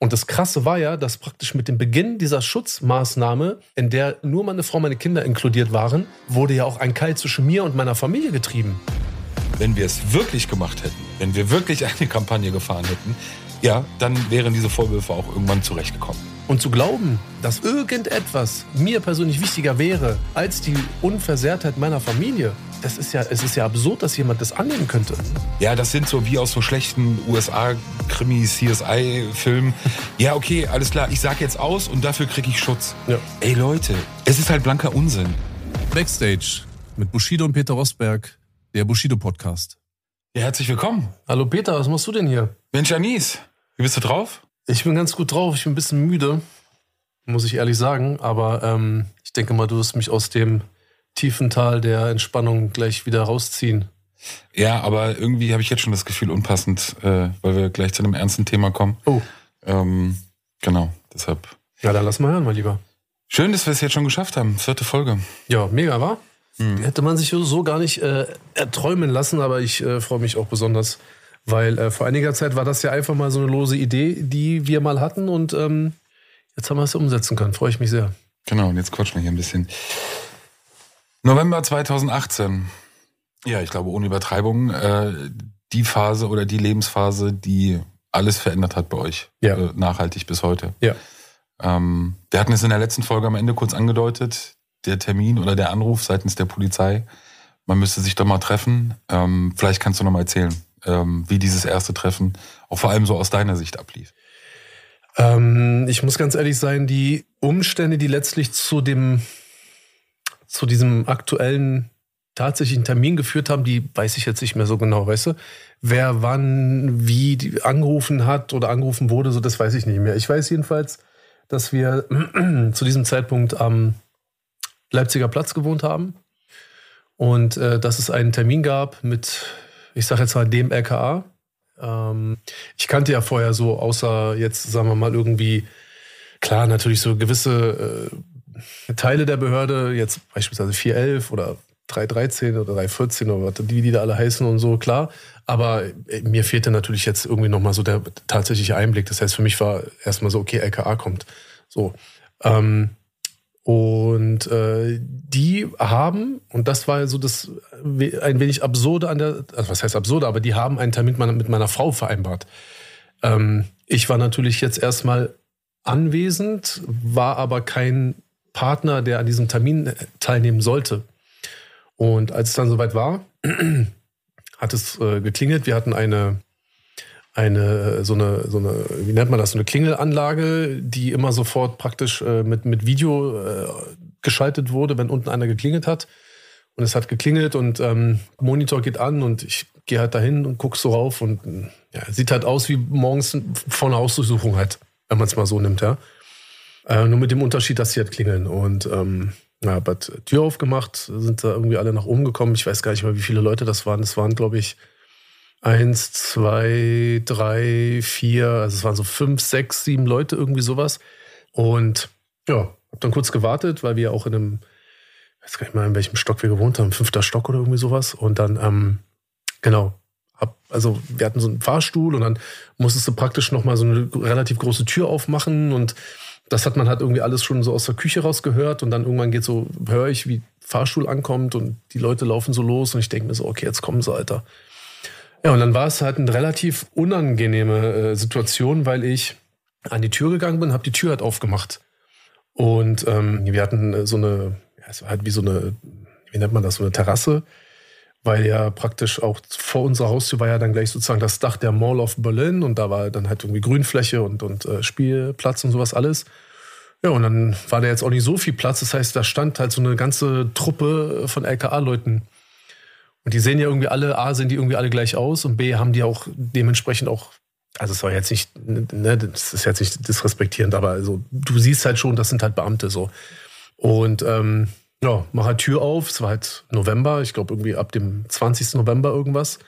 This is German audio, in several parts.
Und das Krasse war ja, dass praktisch mit dem Beginn dieser Schutzmaßnahme, in der nur meine Frau, meine Kinder inkludiert waren, wurde ja auch ein Keil zwischen mir und meiner Familie getrieben. Wenn wir es wirklich gemacht hätten, wenn wir wirklich eine Kampagne gefahren hätten, ja, dann wären diese Vorwürfe auch irgendwann zurechtgekommen. Und zu glauben, dass irgendetwas mir persönlich wichtiger wäre als die Unversehrtheit meiner Familie, das ist ja, es ist ja absurd, dass jemand das annehmen könnte. Ja, das sind so wie aus so schlechten USA-Krimi, CSI-Filmen. Ja, okay, alles klar, ich sag jetzt aus und dafür kriege ich Schutz. Ja. Ey Leute, es ist halt blanker Unsinn. Backstage mit Bushido und Peter Rosberg, der Bushido-Podcast. Ja, herzlich willkommen. Hallo Peter, was machst du denn hier? Mensch, Anis, wie bist du drauf? Ich bin ganz gut drauf. Ich bin ein bisschen müde, muss ich ehrlich sagen. Aber ähm, ich denke mal, du wirst mich aus dem tiefen Tal der Entspannung gleich wieder rausziehen. Ja, aber irgendwie habe ich jetzt schon das Gefühl unpassend, äh, weil wir gleich zu einem ernsten Thema kommen. Oh. Ähm, genau, deshalb. Ja, dann lass mal hören, mein Lieber. Schön, dass wir es jetzt schon geschafft haben. Vierte Folge. Ja, mega, war? Hätte man sich so gar nicht äh, erträumen lassen, aber ich äh, freue mich auch besonders, weil äh, vor einiger Zeit war das ja einfach mal so eine lose Idee, die wir mal hatten und ähm, jetzt haben wir es umsetzen können. Freue ich mich sehr. Genau, und jetzt quatschen wir hier ein bisschen. November 2018. Ja, ich glaube, ohne Übertreibung, äh, die Phase oder die Lebensphase, die alles verändert hat bei euch. Ja. Äh, nachhaltig bis heute. Ja. Ähm, wir hatten es in der letzten Folge am Ende kurz angedeutet, der Termin oder der Anruf seitens der Polizei. Man müsste sich doch mal treffen. Ähm, vielleicht kannst du noch mal erzählen, ähm, wie dieses erste Treffen auch vor allem so aus deiner Sicht ablief. Ähm, ich muss ganz ehrlich sein, die Umstände, die letztlich zu dem, zu diesem aktuellen tatsächlichen Termin geführt haben, die weiß ich jetzt nicht mehr so genau, weißt du? Wer wann, wie angerufen hat oder angerufen wurde, so das weiß ich nicht mehr. Ich weiß jedenfalls, dass wir zu diesem Zeitpunkt am Leipziger Platz gewohnt haben und äh, dass es einen Termin gab mit, ich sage jetzt mal dem LKA. Ähm, ich kannte ja vorher so, außer jetzt sagen wir mal irgendwie, klar, natürlich so gewisse äh, Teile der Behörde, jetzt beispielsweise 411 oder 313 oder 314 oder was, die, die da alle heißen und so, klar. Aber äh, mir fehlte natürlich jetzt irgendwie nochmal so der tatsächliche Einblick. Das heißt, für mich war erstmal so, okay, LKA kommt. So. Ähm, und äh, die haben, und das war so das we- ein wenig absurde an der, also was heißt absurde, aber die haben einen Termin mit meiner, mit meiner Frau vereinbart. Ähm, ich war natürlich jetzt erstmal anwesend, war aber kein Partner, der an diesem Termin teilnehmen sollte. Und als es dann soweit war, hat es äh, geklingelt. Wir hatten eine, eine, so eine, so eine, wie nennt man das, so eine Klingelanlage, die immer sofort praktisch äh, mit, mit Video äh, geschaltet wurde, wenn unten einer geklingelt hat. Und es hat geklingelt und ähm, Monitor geht an und ich gehe halt dahin und guck so rauf und ja, sieht halt aus wie morgens vor einer Hausdurchsuchung halt, wenn man es mal so nimmt, ja. Äh, nur mit dem Unterschied, dass sie halt klingeln. Und ähm, ja, halt Tür aufgemacht, sind da irgendwie alle nach oben gekommen. Ich weiß gar nicht mehr, wie viele Leute das waren. Das waren, glaube ich, eins, zwei, drei, vier, also es waren so fünf, sechs, sieben Leute, irgendwie sowas. Und ja, hab dann kurz gewartet, weil wir auch in einem, ich weiß gar nicht mal, in welchem Stock wir gewohnt haben, fünfter Stock oder irgendwie sowas. Und dann, ähm, genau, hab, also wir hatten so einen Fahrstuhl und dann musstest du praktisch nochmal so eine relativ große Tür aufmachen und das hat man halt irgendwie alles schon so aus der Küche rausgehört und dann irgendwann geht so, höre ich, wie Fahrstuhl ankommt und die Leute laufen so los und ich denke mir so, okay, jetzt kommen sie, Alter. Ja, und dann war es halt eine relativ unangenehme äh, Situation, weil ich an die Tür gegangen bin, habe die Tür halt aufgemacht. Und ähm, wir hatten äh, so eine, ja, es war halt wie so eine, wie nennt man das, so eine Terrasse, weil ja praktisch auch vor unserer Haustür war ja dann gleich sozusagen das Dach der Mall of Berlin und da war dann halt irgendwie Grünfläche und, und äh, Spielplatz und sowas alles. Ja, und dann war da jetzt auch nicht so viel Platz. Das heißt, da stand halt so eine ganze Truppe von LKA-Leuten. Und die sehen ja irgendwie alle, A, sehen die irgendwie alle gleich aus und B, haben die auch dementsprechend auch, also es war jetzt nicht, ne, das ist jetzt nicht disrespektierend, aber also, du siehst halt schon, das sind halt Beamte so. Und ähm, ja, mach halt Tür auf, es war halt November, ich glaube irgendwie ab dem 20. November irgendwas.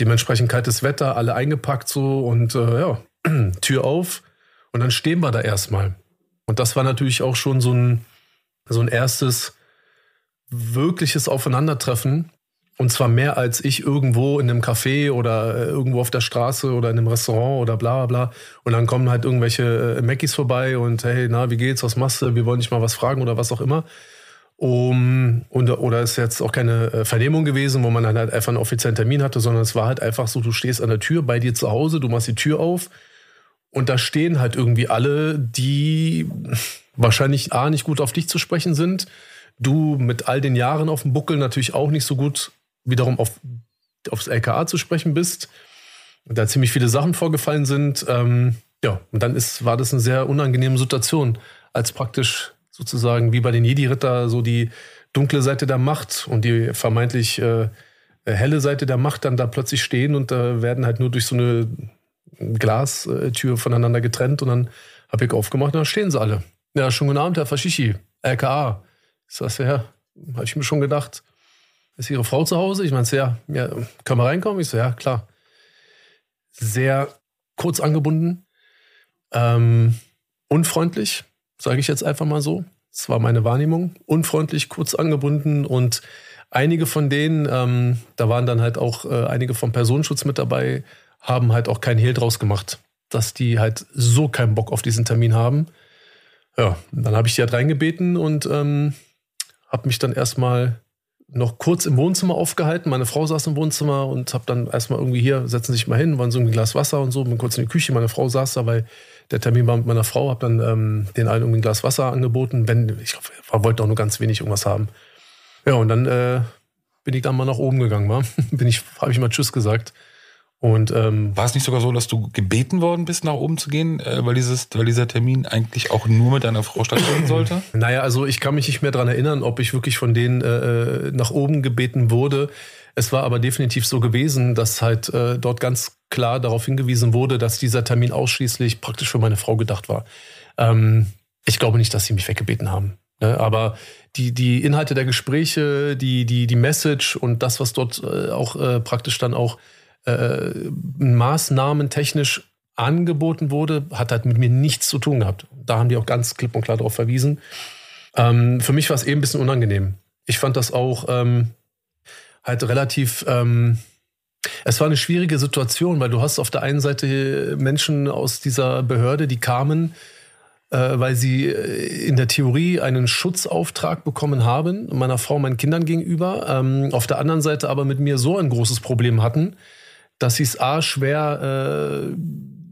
Dementsprechend kaltes Wetter, alle eingepackt so und äh, ja, Tür auf und dann stehen wir da erstmal. Und das war natürlich auch schon so ein, so ein erstes wirkliches Aufeinandertreffen, Und zwar mehr als ich irgendwo in einem Café oder äh, irgendwo auf der Straße oder in einem Restaurant oder bla bla bla. Und dann kommen halt irgendwelche äh, Mackies vorbei und hey, na, wie geht's, was machst du? Wir wollen dich mal was fragen oder was auch immer. Um, und, oder ist jetzt auch keine äh, Vernehmung gewesen, wo man dann halt einfach einen offiziellen Termin hatte, sondern es war halt einfach so, du stehst an der Tür bei dir zu Hause, du machst die Tür auf und da stehen halt irgendwie alle, die wahrscheinlich A, nicht gut auf dich zu sprechen sind, du mit all den Jahren auf dem Buckel natürlich auch nicht so gut wiederum auf, aufs LKA zu sprechen bist, da ziemlich viele Sachen vorgefallen sind. Ähm, ja, und dann ist, war das eine sehr unangenehme Situation, als praktisch sozusagen wie bei den Jedi-Ritter so die dunkle Seite der Macht und die vermeintlich äh, helle Seite der Macht dann da plötzlich stehen und da äh, werden halt nur durch so eine Glastür voneinander getrennt und dann habe ich aufgemacht und da stehen sie alle. Ja, schon guten Abend, Herr Faschichi, LKA. Ist das ja, habe ich mir schon gedacht. Ist Ihre Frau zu Hause? Ich meinte, ja, ja, können wir reinkommen? Ich so, ja, klar. Sehr kurz angebunden, ähm, unfreundlich, sage ich jetzt einfach mal so. Das war meine Wahrnehmung. Unfreundlich, kurz angebunden und einige von denen, ähm, da waren dann halt auch äh, einige vom Personenschutz mit dabei, haben halt auch keinen Hehl draus gemacht, dass die halt so keinen Bock auf diesen Termin haben. Ja, dann habe ich die halt reingebeten und ähm, habe mich dann erstmal noch kurz im Wohnzimmer aufgehalten. Meine Frau saß im Wohnzimmer und habe dann erstmal irgendwie hier, setzen Sie sich mal hin, wollen so ein Glas Wasser und so, bin kurz in die Küche. Meine Frau saß da, weil der Termin war mit meiner Frau, habe dann ähm, den allen irgendwie ein Glas Wasser angeboten. Wenn, ich glaube, wollte auch nur ganz wenig irgendwas haben. Ja, und dann äh, bin ich dann mal nach oben gegangen, war. bin ich, habe ich mal Tschüss gesagt. Und ähm, war es nicht sogar so, dass du gebeten worden bist, nach oben zu gehen, äh, weil, dieses, weil dieser Termin eigentlich auch nur mit deiner Frau stattfinden sollte? Naja, also ich kann mich nicht mehr daran erinnern, ob ich wirklich von denen äh, äh, nach oben gebeten wurde. Es war aber definitiv so gewesen, dass halt äh, dort ganz klar darauf hingewiesen wurde, dass dieser Termin ausschließlich praktisch für meine Frau gedacht war. Ähm, ich glaube nicht, dass sie mich weggebeten haben. Ne? Aber die, die Inhalte der Gespräche, die, die, die Message und das, was dort äh, auch äh, praktisch dann auch äh, Maßnahmen technisch angeboten wurde, hat halt mit mir nichts zu tun gehabt. Da haben die auch ganz klipp und klar darauf verwiesen. Ähm, für mich war es eben ein bisschen unangenehm. Ich fand das auch ähm, halt relativ. Ähm, es war eine schwierige Situation, weil du hast auf der einen Seite Menschen aus dieser Behörde, die kamen, äh, weil sie äh, in der Theorie einen Schutzauftrag bekommen haben, meiner Frau, meinen Kindern gegenüber. Ähm, auf der anderen Seite aber mit mir so ein großes Problem hatten, dass sie es A schwer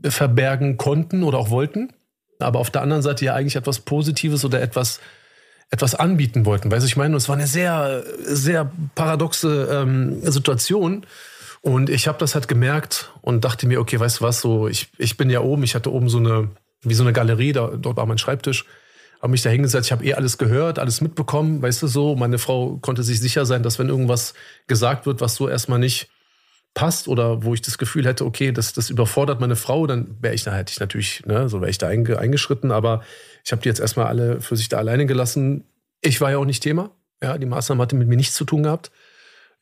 äh, verbergen konnten oder auch wollten, aber auf der anderen Seite ja eigentlich etwas Positives oder etwas etwas anbieten wollten. Weißt du, ich meine, es war eine sehr, sehr paradoxe ähm, Situation. Und ich habe das halt gemerkt und dachte mir, okay, weißt du was, so, ich, ich bin ja oben, ich hatte oben so eine, wie so eine Galerie, da, dort war mein Schreibtisch, habe mich da hingesetzt, ich habe eh alles gehört, alles mitbekommen, weißt du so. Meine Frau konnte sich sicher sein, dass wenn irgendwas gesagt wird, was so erstmal nicht passt oder wo ich das Gefühl hätte, okay, das, das überfordert meine Frau, dann wäre ich da hätte ich natürlich, ne, so wäre ich da eingeschritten, aber ich habe die jetzt erstmal alle für sich da alleine gelassen. Ich war ja auch nicht Thema. Ja, die Maßnahme hatte mit mir nichts zu tun gehabt.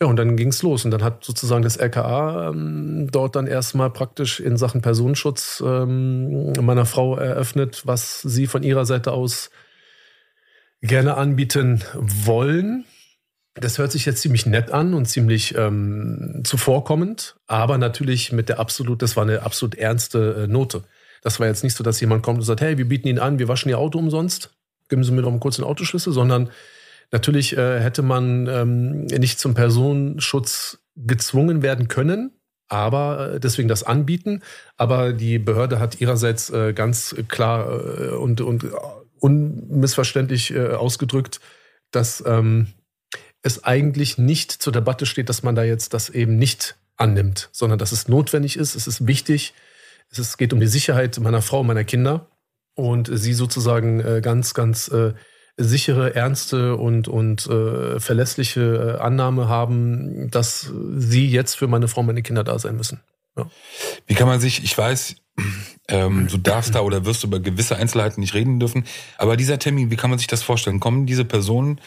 Ja, und dann ging es los. Und dann hat sozusagen das LKA ähm, dort dann erstmal praktisch in Sachen Personenschutz ähm, meiner Frau eröffnet, was sie von ihrer Seite aus gerne anbieten wollen. Das hört sich jetzt ziemlich nett an und ziemlich ähm, zuvorkommend, aber natürlich mit der absolut, das war eine absolut ernste äh, Note. Das war jetzt nicht so, dass jemand kommt und sagt, hey, wir bieten Ihnen an, wir waschen Ihr Auto umsonst, geben Sie mir doch mal kurz den Autoschlüssel, sondern natürlich äh, hätte man ähm, nicht zum Personenschutz gezwungen werden können, aber äh, deswegen das anbieten. Aber die Behörde hat ihrerseits äh, ganz klar äh, und, und unmissverständlich äh, ausgedrückt, dass ähm, es eigentlich nicht zur Debatte steht, dass man da jetzt das eben nicht annimmt, sondern dass es notwendig ist, es ist wichtig, es geht um die Sicherheit meiner Frau und meiner Kinder und sie sozusagen äh, ganz, ganz äh, sichere, ernste und, und äh, verlässliche äh, Annahme haben, dass sie jetzt für meine Frau und meine Kinder da sein müssen. Ja. Wie kann man sich, ich weiß, ähm, du darfst da oder wirst über gewisse Einzelheiten nicht reden dürfen, aber dieser Termin, wie kann man sich das vorstellen? Kommen diese Personen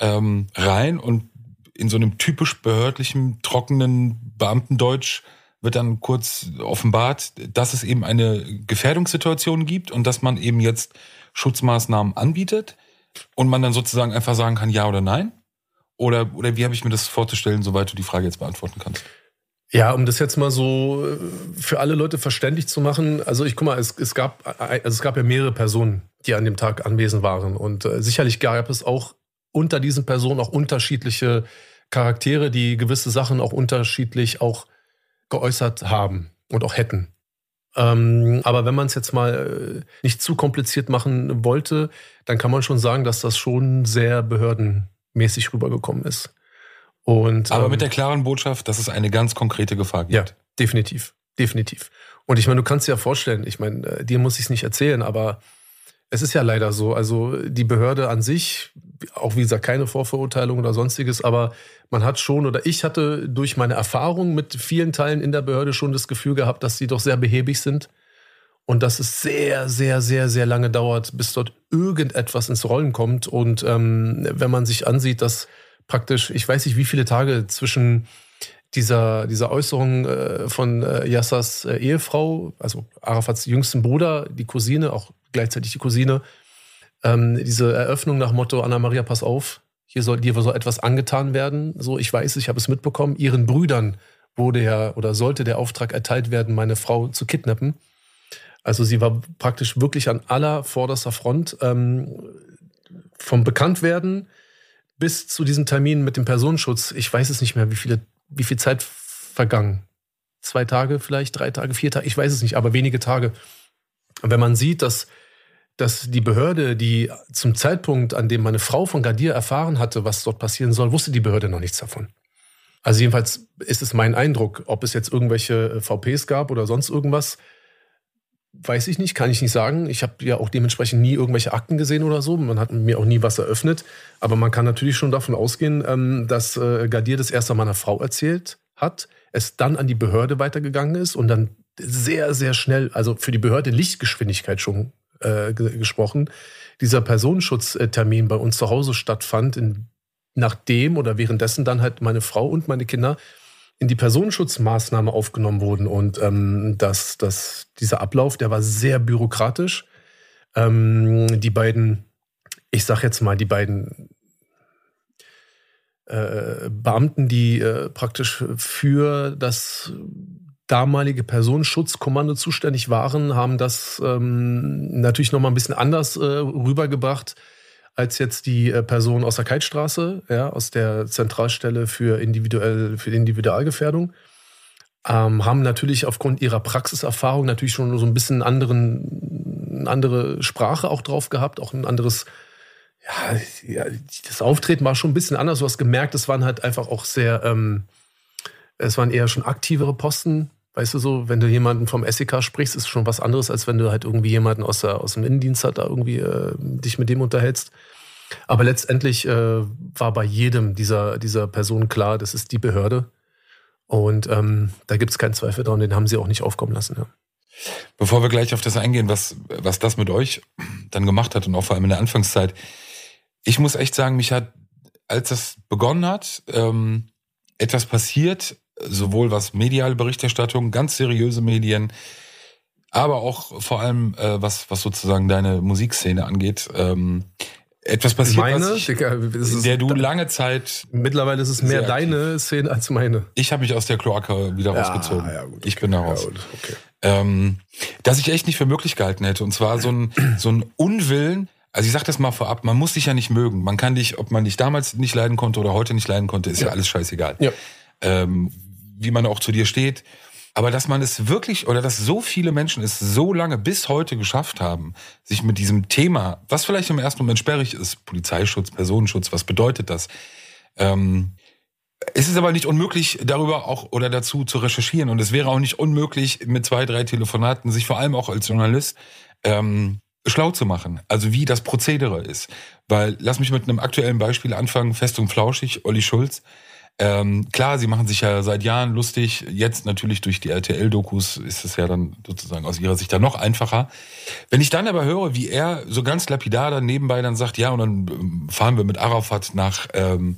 ähm, rein und in so einem typisch behördlichen, trockenen Beamtendeutsch wird dann kurz offenbart, dass es eben eine Gefährdungssituation gibt und dass man eben jetzt Schutzmaßnahmen anbietet und man dann sozusagen einfach sagen kann, ja oder nein? Oder, oder wie habe ich mir das vorzustellen, soweit du die Frage jetzt beantworten kannst? Ja, um das jetzt mal so äh, für alle Leute verständlich zu machen. Also ich guck mal, es, es, gab, also es gab ja mehrere Personen, die an dem Tag anwesend waren. Und äh, sicherlich gab es auch unter diesen Personen auch unterschiedliche Charaktere, die gewisse Sachen auch unterschiedlich auch geäußert haben und auch hätten. Ähm, aber wenn man es jetzt mal äh, nicht zu kompliziert machen wollte, dann kann man schon sagen, dass das schon sehr behördenmäßig rübergekommen ist. Und, aber ähm, mit der klaren Botschaft, dass es eine ganz konkrete Gefahr gibt. Ja, definitiv. Definitiv. Und ich meine, du kannst dir ja vorstellen, ich meine, äh, dir muss ich es nicht erzählen, aber es ist ja leider so. Also die Behörde an sich, auch wie gesagt, keine Vorverurteilung oder sonstiges, aber man hat schon oder ich hatte durch meine Erfahrung mit vielen Teilen in der Behörde schon das Gefühl gehabt, dass sie doch sehr behäbig sind und dass es sehr, sehr, sehr, sehr lange dauert, bis dort irgendetwas ins Rollen kommt. Und ähm, wenn man sich ansieht, dass praktisch, ich weiß nicht, wie viele Tage zwischen dieser, dieser Äußerung äh, von äh, Yassas äh, Ehefrau, also Arafats jüngsten Bruder, die Cousine, auch gleichzeitig die Cousine, ähm, diese Eröffnung nach Motto, Anna-Maria, pass auf, hier soll dir so etwas angetan werden. So, ich weiß, ich habe es mitbekommen. Ihren Brüdern wurde ja oder sollte der Auftrag erteilt werden, meine Frau zu kidnappen. Also sie war praktisch wirklich an aller vorderster Front. Ähm, vom Bekanntwerden bis zu diesem Termin mit dem Personenschutz, ich weiß es nicht mehr, wie viele, wie viel Zeit vergangen. Zwei Tage vielleicht, drei Tage, vier Tage, ich weiß es nicht, aber wenige Tage. Und wenn man sieht, dass dass die Behörde, die zum Zeitpunkt, an dem meine Frau von Gardier erfahren hatte, was dort passieren soll, wusste die Behörde noch nichts davon. Also jedenfalls ist es mein Eindruck, ob es jetzt irgendwelche äh, VPs gab oder sonst irgendwas, weiß ich nicht, kann ich nicht sagen. Ich habe ja auch dementsprechend nie irgendwelche Akten gesehen oder so. Man hat mir auch nie was eröffnet. Aber man kann natürlich schon davon ausgehen, ähm, dass äh, Gardier das erst an meiner Frau erzählt hat, es dann an die Behörde weitergegangen ist und dann sehr, sehr schnell, also für die Behörde Lichtgeschwindigkeit schon äh, gesprochen, dieser Personenschutztermin bei uns zu Hause stattfand, in, nachdem oder währenddessen dann halt meine Frau und meine Kinder in die Personenschutzmaßnahme aufgenommen wurden. Und ähm, das, das, dieser Ablauf, der war sehr bürokratisch. Ähm, die beiden, ich sag jetzt mal, die beiden äh, Beamten, die äh, praktisch für das damalige Personenschutzkommando zuständig waren, haben das ähm, natürlich noch mal ein bisschen anders äh, rübergebracht als jetzt die äh, Person aus der Keitstraße, ja, aus der Zentralstelle für individuell für Individualgefährdung. Ähm, haben natürlich aufgrund ihrer Praxiserfahrung natürlich schon so ein bisschen anderen, eine andere Sprache auch drauf gehabt, auch ein anderes, ja, ja, das Auftreten war schon ein bisschen anders. Du hast gemerkt, es waren halt einfach auch sehr, ähm, es waren eher schon aktivere Posten, Weißt du so, wenn du jemanden vom SEK sprichst, ist schon was anderes, als wenn du halt irgendwie jemanden aus, der, aus dem Innendienst hat, da irgendwie äh, dich mit dem unterhältst. Aber letztendlich äh, war bei jedem dieser, dieser Personen klar, das ist die Behörde. Und ähm, da gibt es keinen Zweifel dran, den haben sie auch nicht aufkommen lassen. Ja. Bevor wir gleich auf das eingehen, was, was das mit euch dann gemacht hat und auch vor allem in der Anfangszeit, ich muss echt sagen, mich hat, als das begonnen hat, ähm, etwas passiert, sowohl was mediale Berichterstattung, ganz seriöse Medien, aber auch vor allem äh, was was sozusagen deine Musikszene angeht. Ähm, etwas passiert, meine, ich, Digga, in der du lange Zeit. Mittlerweile ist es mehr deine Szene als meine. Ich habe mich aus der Kloake wieder ja, rausgezogen. Ja, gut, okay. Ich bin da raus. Ja, okay. ähm, dass ich echt nicht für möglich gehalten hätte. Und zwar so ein, so ein Unwillen. Also ich sag das mal vorab, man muss dich ja nicht mögen. Man kann dich, ob man dich damals nicht leiden konnte oder heute nicht leiden konnte, ist ja, ja alles scheißegal. Ja. Ähm, wie man auch zu dir steht. Aber dass man es wirklich oder dass so viele Menschen es so lange bis heute geschafft haben, sich mit diesem Thema, was vielleicht im ersten Moment sperrig ist, Polizeischutz, Personenschutz, was bedeutet das? Ähm, es ist aber nicht unmöglich, darüber auch oder dazu zu recherchieren. Und es wäre auch nicht unmöglich, mit zwei, drei Telefonaten sich vor allem auch als Journalist ähm, schlau zu machen. Also wie das Prozedere ist. Weil, lass mich mit einem aktuellen Beispiel anfangen, fest und flauschig, Olli Schulz. Ähm, klar, sie machen sich ja seit Jahren lustig. Jetzt natürlich durch die RTL-Dokus ist es ja dann sozusagen aus ihrer Sicht dann noch einfacher. Wenn ich dann aber höre, wie er so ganz lapidar dann nebenbei dann sagt, ja, und dann ähm, fahren wir mit Arafat nach, ähm,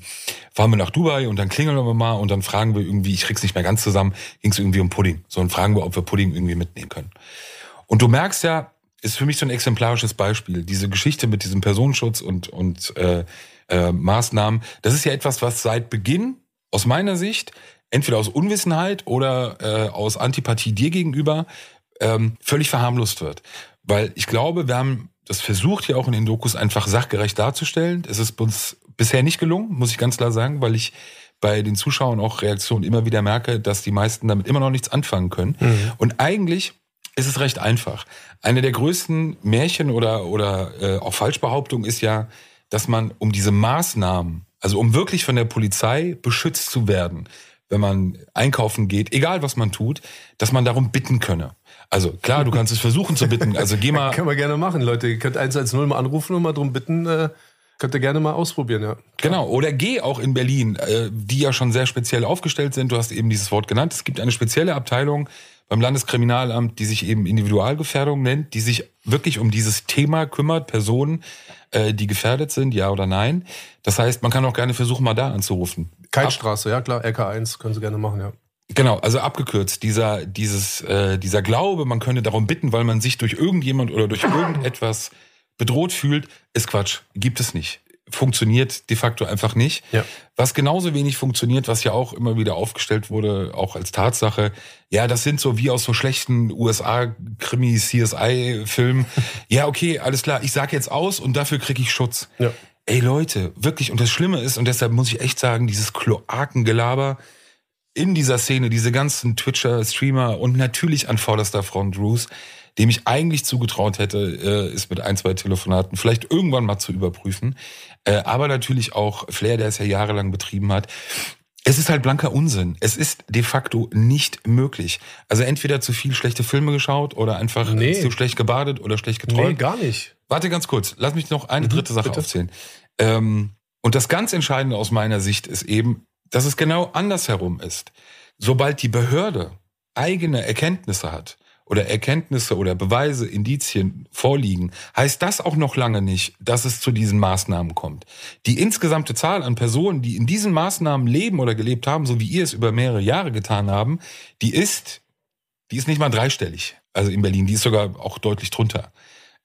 fahren wir nach Dubai und dann klingeln wir mal und dann fragen wir irgendwie, ich krieg's nicht mehr ganz zusammen, ging es irgendwie um Pudding. So, und fragen wir, ob wir Pudding irgendwie mitnehmen können. Und du merkst ja, ist für mich so ein exemplarisches Beispiel. Diese Geschichte mit diesem Personenschutz und, und äh, äh, Maßnahmen. Das ist ja etwas, was seit Beginn aus meiner Sicht entweder aus Unwissenheit oder äh, aus Antipathie dir gegenüber ähm, völlig verharmlost wird. Weil ich glaube, wir haben das versucht ja auch in den Dokus einfach sachgerecht darzustellen. Es ist uns bisher nicht gelungen, muss ich ganz klar sagen, weil ich bei den Zuschauern auch Reaktionen immer wieder merke, dass die meisten damit immer noch nichts anfangen können. Mhm. Und eigentlich ist es recht einfach. Eine der größten Märchen oder, oder äh, auch Falschbehauptungen ist ja, dass man um diese Maßnahmen, also um wirklich von der Polizei beschützt zu werden, wenn man einkaufen geht, egal was man tut, dass man darum bitten könne. Also klar, du kannst es versuchen zu bitten. Also geh mal. Können wir gerne machen, Leute. Ihr könnt 110 mal anrufen und mal darum bitten. Äh, könnt ihr gerne mal ausprobieren, ja. Genau. Oder geh auch in Berlin, äh, die ja schon sehr speziell aufgestellt sind. Du hast eben dieses Wort genannt. Es gibt eine spezielle Abteilung beim Landeskriminalamt, die sich eben Individualgefährdung nennt, die sich wirklich um dieses Thema kümmert, Personen, äh, die gefährdet sind, ja oder nein. Das heißt, man kann auch gerne versuchen, mal da anzurufen. Keitstraße, ja klar, LK1 können Sie gerne machen, ja. Genau, also abgekürzt, dieser, dieses, äh, dieser Glaube, man könne darum bitten, weil man sich durch irgendjemand oder durch irgendetwas bedroht fühlt, ist Quatsch. Gibt es nicht. Funktioniert de facto einfach nicht. Ja. Was genauso wenig funktioniert, was ja auch immer wieder aufgestellt wurde, auch als Tatsache, ja, das sind so wie aus so schlechten USA-Krimi, CSI-Filmen. ja, okay, alles klar, ich sag jetzt aus und dafür kriege ich Schutz. Ja. Ey Leute, wirklich, und das Schlimme ist, und deshalb muss ich echt sagen, dieses Kloakengelaber, in dieser Szene, diese ganzen Twitcher, Streamer und natürlich an vorderster Front Bruce, dem ich eigentlich zugetraut hätte, äh, ist mit ein, zwei Telefonaten vielleicht irgendwann mal zu überprüfen. Äh, aber natürlich auch Flair, der es ja jahrelang betrieben hat. Es ist halt blanker Unsinn. Es ist de facto nicht möglich. Also entweder zu viel schlechte Filme geschaut oder einfach nee. zu schlecht gebadet oder schlecht geträumt. Nee, gar nicht. Warte ganz kurz. Lass mich noch eine mhm, dritte Sache bitte. aufzählen. Ähm, und das ganz Entscheidende aus meiner Sicht ist eben, dass es genau andersherum ist. Sobald die Behörde eigene Erkenntnisse hat oder Erkenntnisse oder Beweise, Indizien vorliegen, heißt das auch noch lange nicht, dass es zu diesen Maßnahmen kommt. Die insgesamte Zahl an Personen, die in diesen Maßnahmen leben oder gelebt haben, so wie ihr es über mehrere Jahre getan haben, die ist, die ist nicht mal dreistellig. Also in Berlin, die ist sogar auch deutlich drunter.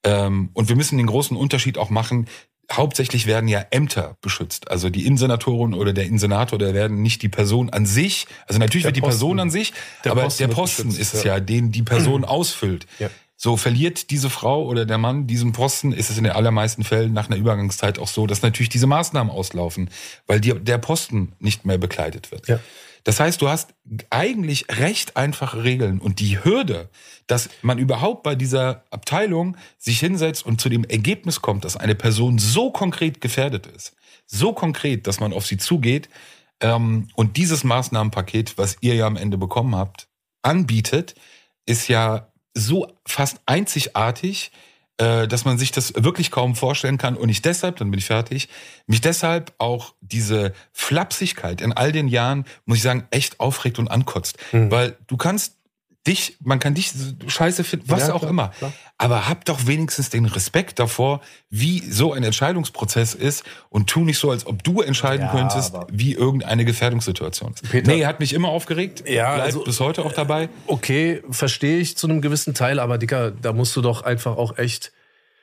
Ähm, und wir müssen den großen Unterschied auch machen hauptsächlich werden ja Ämter beschützt. Also die Insenatorin oder der Insenator, der werden nicht die Person an sich, also natürlich der wird die Posten, Person an sich, der aber Posten der Posten ist es ja. ja, den die Person ausfüllt. Ja. So verliert diese Frau oder der Mann diesen Posten, ist es in den allermeisten Fällen nach einer Übergangszeit auch so, dass natürlich diese Maßnahmen auslaufen, weil die, der Posten nicht mehr bekleidet wird. Ja. Das heißt, du hast eigentlich recht einfache Regeln und die Hürde, dass man überhaupt bei dieser Abteilung sich hinsetzt und zu dem Ergebnis kommt, dass eine Person so konkret gefährdet ist, so konkret, dass man auf sie zugeht ähm, und dieses Maßnahmenpaket, was ihr ja am Ende bekommen habt, anbietet, ist ja so fast einzigartig, dass man sich das wirklich kaum vorstellen kann und ich deshalb, dann bin ich fertig, mich deshalb auch diese Flapsigkeit in all den Jahren, muss ich sagen, echt aufregt und ankotzt. Mhm. Weil du kannst dich, man kann dich scheiße finden, was ja, auch klar, immer. Klar. Aber hab doch wenigstens den Respekt davor, wie so ein Entscheidungsprozess ist und tu nicht so, als ob du entscheiden ja, könntest, wie irgendeine Gefährdungssituation ist. Peter, nee, hat mich immer aufgeregt, ja, bleibt also, bis heute auch dabei. Okay, verstehe ich zu einem gewissen Teil, aber Dicker, da musst du doch einfach auch echt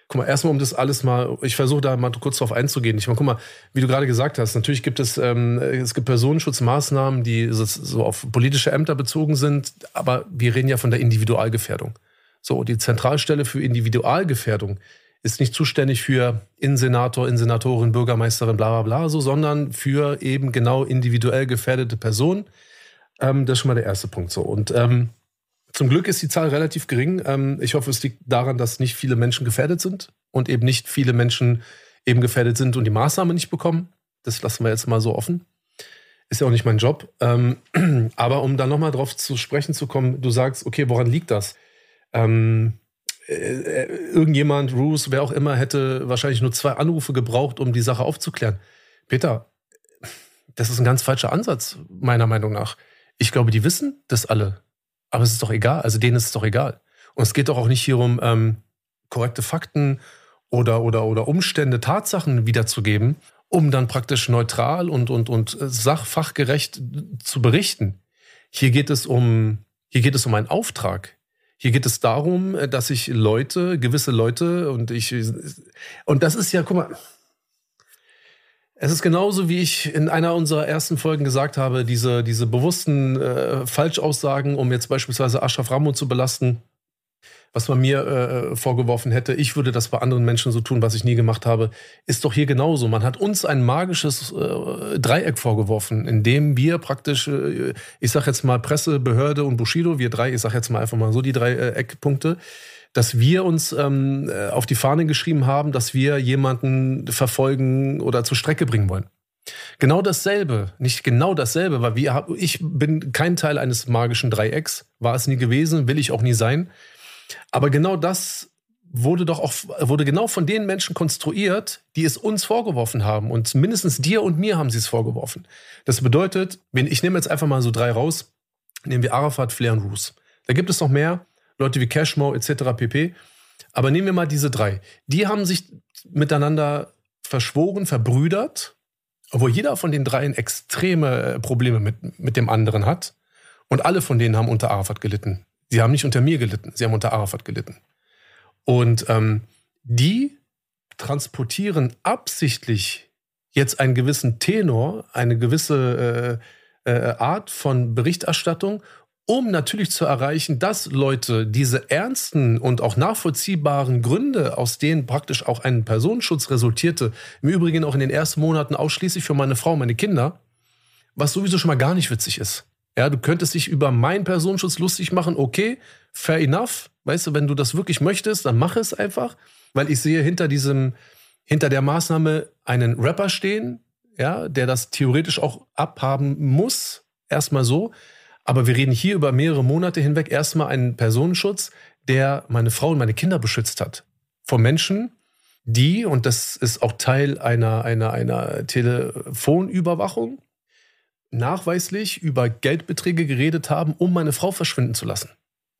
guck mal, erstmal um das alles mal, ich versuche da mal kurz drauf einzugehen. Ich meine, guck mal, wie du gerade gesagt hast, natürlich gibt es, ähm, es gibt Personenschutzmaßnahmen, die so, so auf politische Ämter bezogen sind, aber wir reden ja von der Individualgefährdung. So, die Zentralstelle für Individualgefährdung ist nicht zuständig für Insenator, Insenatorin, Bürgermeisterin, bla bla bla, so, sondern für eben genau individuell gefährdete Personen. Ähm, das ist schon mal der erste Punkt so. Und ähm, zum Glück ist die Zahl relativ gering. Ähm, ich hoffe, es liegt daran, dass nicht viele Menschen gefährdet sind und eben nicht viele Menschen eben gefährdet sind und die Maßnahme nicht bekommen. Das lassen wir jetzt mal so offen. Ist ja auch nicht mein Job. Ähm, aber um dann nochmal drauf zu sprechen zu kommen, du sagst, okay, woran liegt das? Ähm, äh, äh, irgendjemand, Bruce, wer auch immer, hätte wahrscheinlich nur zwei Anrufe gebraucht, um die Sache aufzuklären. Peter, das ist ein ganz falscher Ansatz, meiner Meinung nach. Ich glaube, die wissen das alle. Aber es ist doch egal. Also denen ist es doch egal. Und es geht doch auch nicht hier um ähm, korrekte Fakten oder, oder, oder Umstände, Tatsachen wiederzugeben, um dann praktisch neutral und, und, und sachfachgerecht zu berichten. Hier geht es um, hier geht es um einen Auftrag. Hier geht es darum, dass ich Leute, gewisse Leute und ich, und das ist ja, guck mal, Es ist genauso, wie ich in einer unserer ersten Folgen gesagt habe, diese, diese bewussten äh, Falschaussagen, um jetzt beispielsweise Ashraf Ramon zu belasten, was man mir äh, vorgeworfen hätte, ich würde das bei anderen Menschen so tun, was ich nie gemacht habe, ist doch hier genauso. Man hat uns ein magisches äh, Dreieck vorgeworfen, in dem wir praktisch, äh, ich sag jetzt mal Presse, Behörde und Bushido, wir drei, ich sag jetzt mal einfach mal so die drei äh, Eckpunkte, dass wir uns ähm, äh, auf die Fahne geschrieben haben, dass wir jemanden verfolgen oder zur Strecke bringen wollen. Genau dasselbe, nicht genau dasselbe, weil wir, ich bin kein Teil eines magischen Dreiecks, war es nie gewesen, will ich auch nie sein. Aber genau das wurde doch auch, wurde genau von den Menschen konstruiert, die es uns vorgeworfen haben. Und mindestens dir und mir haben sie es vorgeworfen. Das bedeutet, ich nehme jetzt einfach mal so drei raus, nehmen wir Arafat, Flair und Roos. Da gibt es noch mehr, Leute wie Cashmo etc. pp. Aber nehmen wir mal diese drei. Die haben sich miteinander verschworen, verbrüdert, obwohl jeder von den dreien extreme Probleme mit, mit dem anderen hat. Und alle von denen haben unter Arafat gelitten. Sie haben nicht unter mir gelitten, sie haben unter Arafat gelitten. Und ähm, die transportieren absichtlich jetzt einen gewissen Tenor, eine gewisse äh, äh, Art von Berichterstattung, um natürlich zu erreichen, dass Leute diese ernsten und auch nachvollziehbaren Gründe, aus denen praktisch auch ein Personenschutz resultierte, im Übrigen auch in den ersten Monaten ausschließlich für meine Frau, meine Kinder, was sowieso schon mal gar nicht witzig ist. Ja, du könntest dich über meinen Personenschutz lustig machen, okay, fair enough. Weißt du, wenn du das wirklich möchtest, dann mach es einfach. Weil ich sehe hinter diesem, hinter der Maßnahme einen Rapper stehen, ja, der das theoretisch auch abhaben muss. Erstmal so. Aber wir reden hier über mehrere Monate hinweg erstmal einen Personenschutz, der meine Frau und meine Kinder beschützt hat. Vor Menschen, die, und das ist auch Teil einer, einer, einer Telefonüberwachung, nachweislich über Geldbeträge geredet haben, um meine Frau verschwinden zu lassen.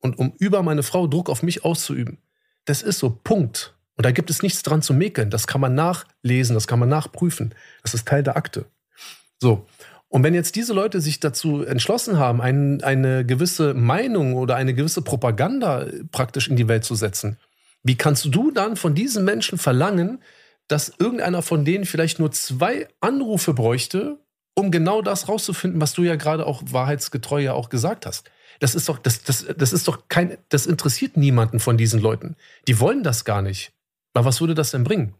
Und um über meine Frau Druck auf mich auszuüben. Das ist so, Punkt. Und da gibt es nichts dran zu mäkeln. Das kann man nachlesen, das kann man nachprüfen. Das ist Teil der Akte. So. Und wenn jetzt diese Leute sich dazu entschlossen haben, ein, eine gewisse Meinung oder eine gewisse Propaganda praktisch in die Welt zu setzen, wie kannst du dann von diesen Menschen verlangen, dass irgendeiner von denen vielleicht nur zwei Anrufe bräuchte, um genau das rauszufinden, was du ja gerade auch wahrheitsgetreu ja auch gesagt hast. Das ist doch, das, das, das ist doch kein, das interessiert niemanden von diesen Leuten. Die wollen das gar nicht. Aber was würde das denn bringen?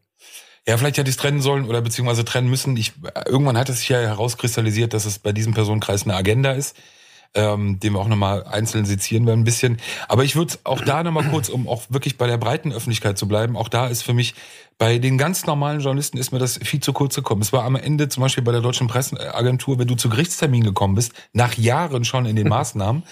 Ja, vielleicht hätte ich es trennen sollen oder beziehungsweise trennen müssen. Ich, irgendwann hat es sich ja herauskristallisiert, dass es bei diesem Personenkreis eine Agenda ist ähm, den wir auch nochmal einzeln sezieren werden ein bisschen. Aber ich würde auch da nochmal kurz, um auch wirklich bei der breiten Öffentlichkeit zu bleiben, auch da ist für mich, bei den ganz normalen Journalisten ist mir das viel zu kurz gekommen. Es war am Ende zum Beispiel bei der Deutschen Presseagentur, wenn du zu Gerichtstermin gekommen bist, nach Jahren schon in den Maßnahmen,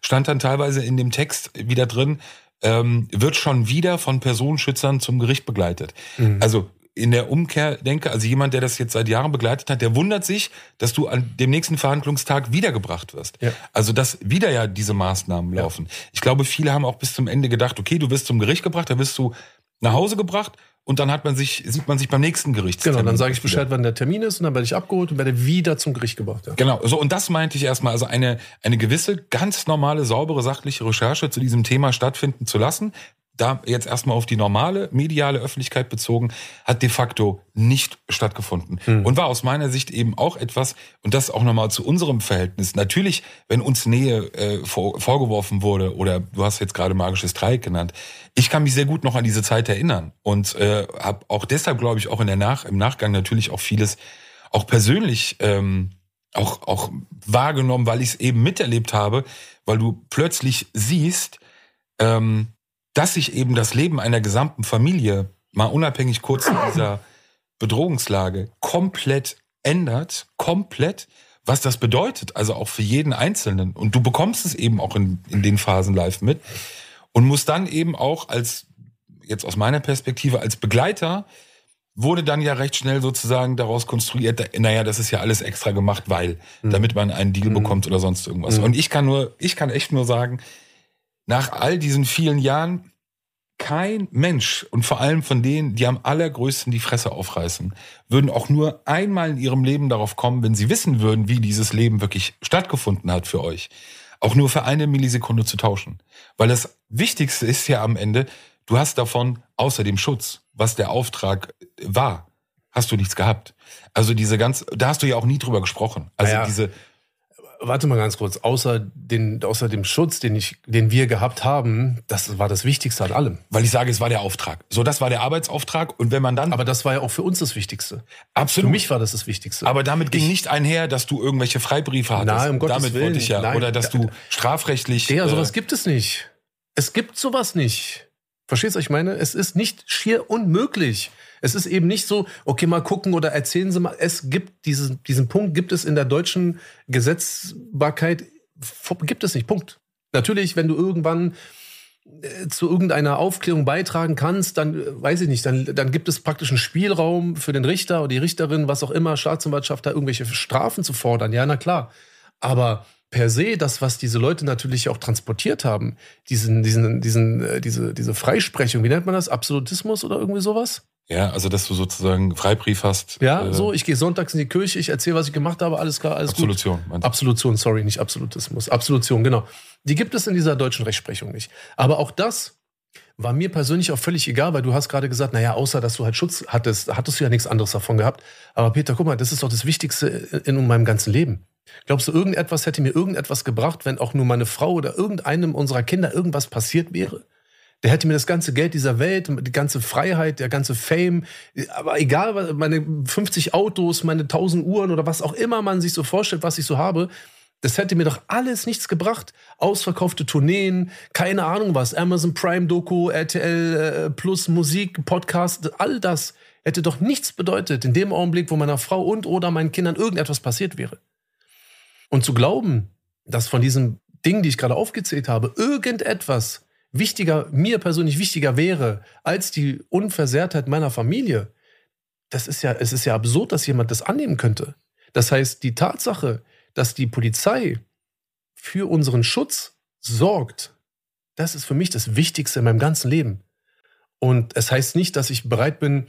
stand dann teilweise in dem Text wieder drin, ähm, wird schon wieder von Personenschützern zum Gericht begleitet. Mhm. Also in der Umkehr denke, also jemand, der das jetzt seit Jahren begleitet hat, der wundert sich, dass du an dem nächsten Verhandlungstag wiedergebracht wirst. Ja. Also dass wieder ja diese Maßnahmen laufen. Ja. Ich glaube, viele haben auch bis zum Ende gedacht, okay, du wirst zum Gericht gebracht, da wirst du nach Hause gebracht und dann hat man sich, sieht man sich beim nächsten Gericht. Genau, dann sage ich Bescheid, wann der Termin ist und dann werde ich abgeholt und werde wieder zum Gericht gebracht. Ja. Genau, so und das meinte ich erstmal, also eine, eine gewisse, ganz normale, saubere, sachliche Recherche zu diesem Thema stattfinden zu lassen da jetzt erstmal auf die normale mediale Öffentlichkeit bezogen, hat de facto nicht stattgefunden. Mhm. Und war aus meiner Sicht eben auch etwas, und das auch nochmal zu unserem Verhältnis, natürlich, wenn uns Nähe äh, vor, vorgeworfen wurde, oder du hast jetzt gerade magisches Dreieck genannt, ich kann mich sehr gut noch an diese Zeit erinnern und äh, habe auch deshalb, glaube ich, auch in der Nach im Nachgang natürlich auch vieles auch persönlich ähm, auch, auch wahrgenommen, weil ich es eben miterlebt habe, weil du plötzlich siehst, ähm, dass sich eben das Leben einer gesamten Familie, mal unabhängig kurz dieser Bedrohungslage, komplett ändert, komplett, was das bedeutet, also auch für jeden Einzelnen. Und du bekommst es eben auch in, in den Phasen live mit und musst dann eben auch als, jetzt aus meiner Perspektive, als Begleiter, wurde dann ja recht schnell sozusagen daraus konstruiert, naja, das ist ja alles extra gemacht, weil, mhm. damit man einen Deal mhm. bekommt oder sonst irgendwas. Mhm. Und ich kann nur, ich kann echt nur sagen, nach all diesen vielen Jahren kein Mensch und vor allem von denen, die am allergrößten die Fresse aufreißen, würden auch nur einmal in ihrem Leben darauf kommen, wenn sie wissen würden, wie dieses Leben wirklich stattgefunden hat für euch, auch nur für eine Millisekunde zu tauschen. Weil das Wichtigste ist ja am Ende, du hast davon außer dem Schutz, was der Auftrag war, hast du nichts gehabt. Also diese ganz, da hast du ja auch nie drüber gesprochen. Also Naja. diese, Warte mal ganz kurz. Außer, den, außer dem Schutz, den, ich, den wir gehabt haben, das war das Wichtigste an allem. weil ich sage, es war der Auftrag. So, das war der Arbeitsauftrag. Und wenn man dann, Aber das war ja auch für uns das Wichtigste. absolut. Für mich war das das Wichtigste. aber damit ging Ich- nicht einher, dass du irgendwelche Freibriefe hattest. Nein, um Gottes damit Willen. wollte ich ja. Nein. Oder dass du strafrechtlich. Digga, äh, sowas gibt es nicht. Es gibt sowas nicht. Verstehst du, was ich meine? Es ist nicht schier unmöglich. Es ist eben nicht so, okay, mal gucken oder erzählen Sie mal. Es gibt diesen, diesen Punkt, gibt es in der deutschen Gesetzbarkeit, gibt es nicht. Punkt. Natürlich, wenn du irgendwann äh, zu irgendeiner Aufklärung beitragen kannst, dann äh, weiß ich nicht, dann, dann gibt es praktisch einen Spielraum für den Richter oder die Richterin, was auch immer, Staatsanwaltschaft, da irgendwelche Strafen zu fordern. Ja, na klar. Aber per se, das, was diese Leute natürlich auch transportiert haben, diesen, diesen, diesen, äh, diese, diese Freisprechung, wie nennt man das? Absolutismus oder irgendwie sowas? Ja, also dass du sozusagen Freibrief hast. Ja, äh, so, ich gehe sonntags in die Kirche, ich erzähle, was ich gemacht habe, alles klar, alles gut. Absolution. du? Absolution, sorry, nicht Absolutismus. Absolution, genau. Die gibt es in dieser deutschen Rechtsprechung nicht. Aber auch das war mir persönlich auch völlig egal, weil du hast gerade gesagt, naja, außer dass du halt Schutz hattest, hattest du ja nichts anderes davon gehabt. Aber Peter, guck mal, das ist doch das Wichtigste in meinem ganzen Leben. Glaubst du, irgendetwas hätte mir irgendetwas gebracht, wenn auch nur meine Frau oder irgendeinem unserer Kinder irgendwas passiert wäre? Der hätte mir das ganze Geld dieser Welt, die ganze Freiheit, der ganze Fame, aber egal, meine 50 Autos, meine 1000 Uhren oder was auch immer man sich so vorstellt, was ich so habe, das hätte mir doch alles nichts gebracht. Ausverkaufte Tourneen, keine Ahnung was, Amazon Prime Doku, RTL äh, Plus Musik, Podcast, all das hätte doch nichts bedeutet in dem Augenblick, wo meiner Frau und oder meinen Kindern irgendetwas passiert wäre. Und zu glauben, dass von diesen Dingen, die ich gerade aufgezählt habe, irgendetwas wichtiger, mir persönlich wichtiger wäre als die Unversehrtheit meiner Familie, das ist ja, es ist ja absurd, dass jemand das annehmen könnte. Das heißt, die Tatsache, dass die Polizei für unseren Schutz sorgt, das ist für mich das Wichtigste in meinem ganzen Leben. Und es heißt nicht, dass ich bereit bin,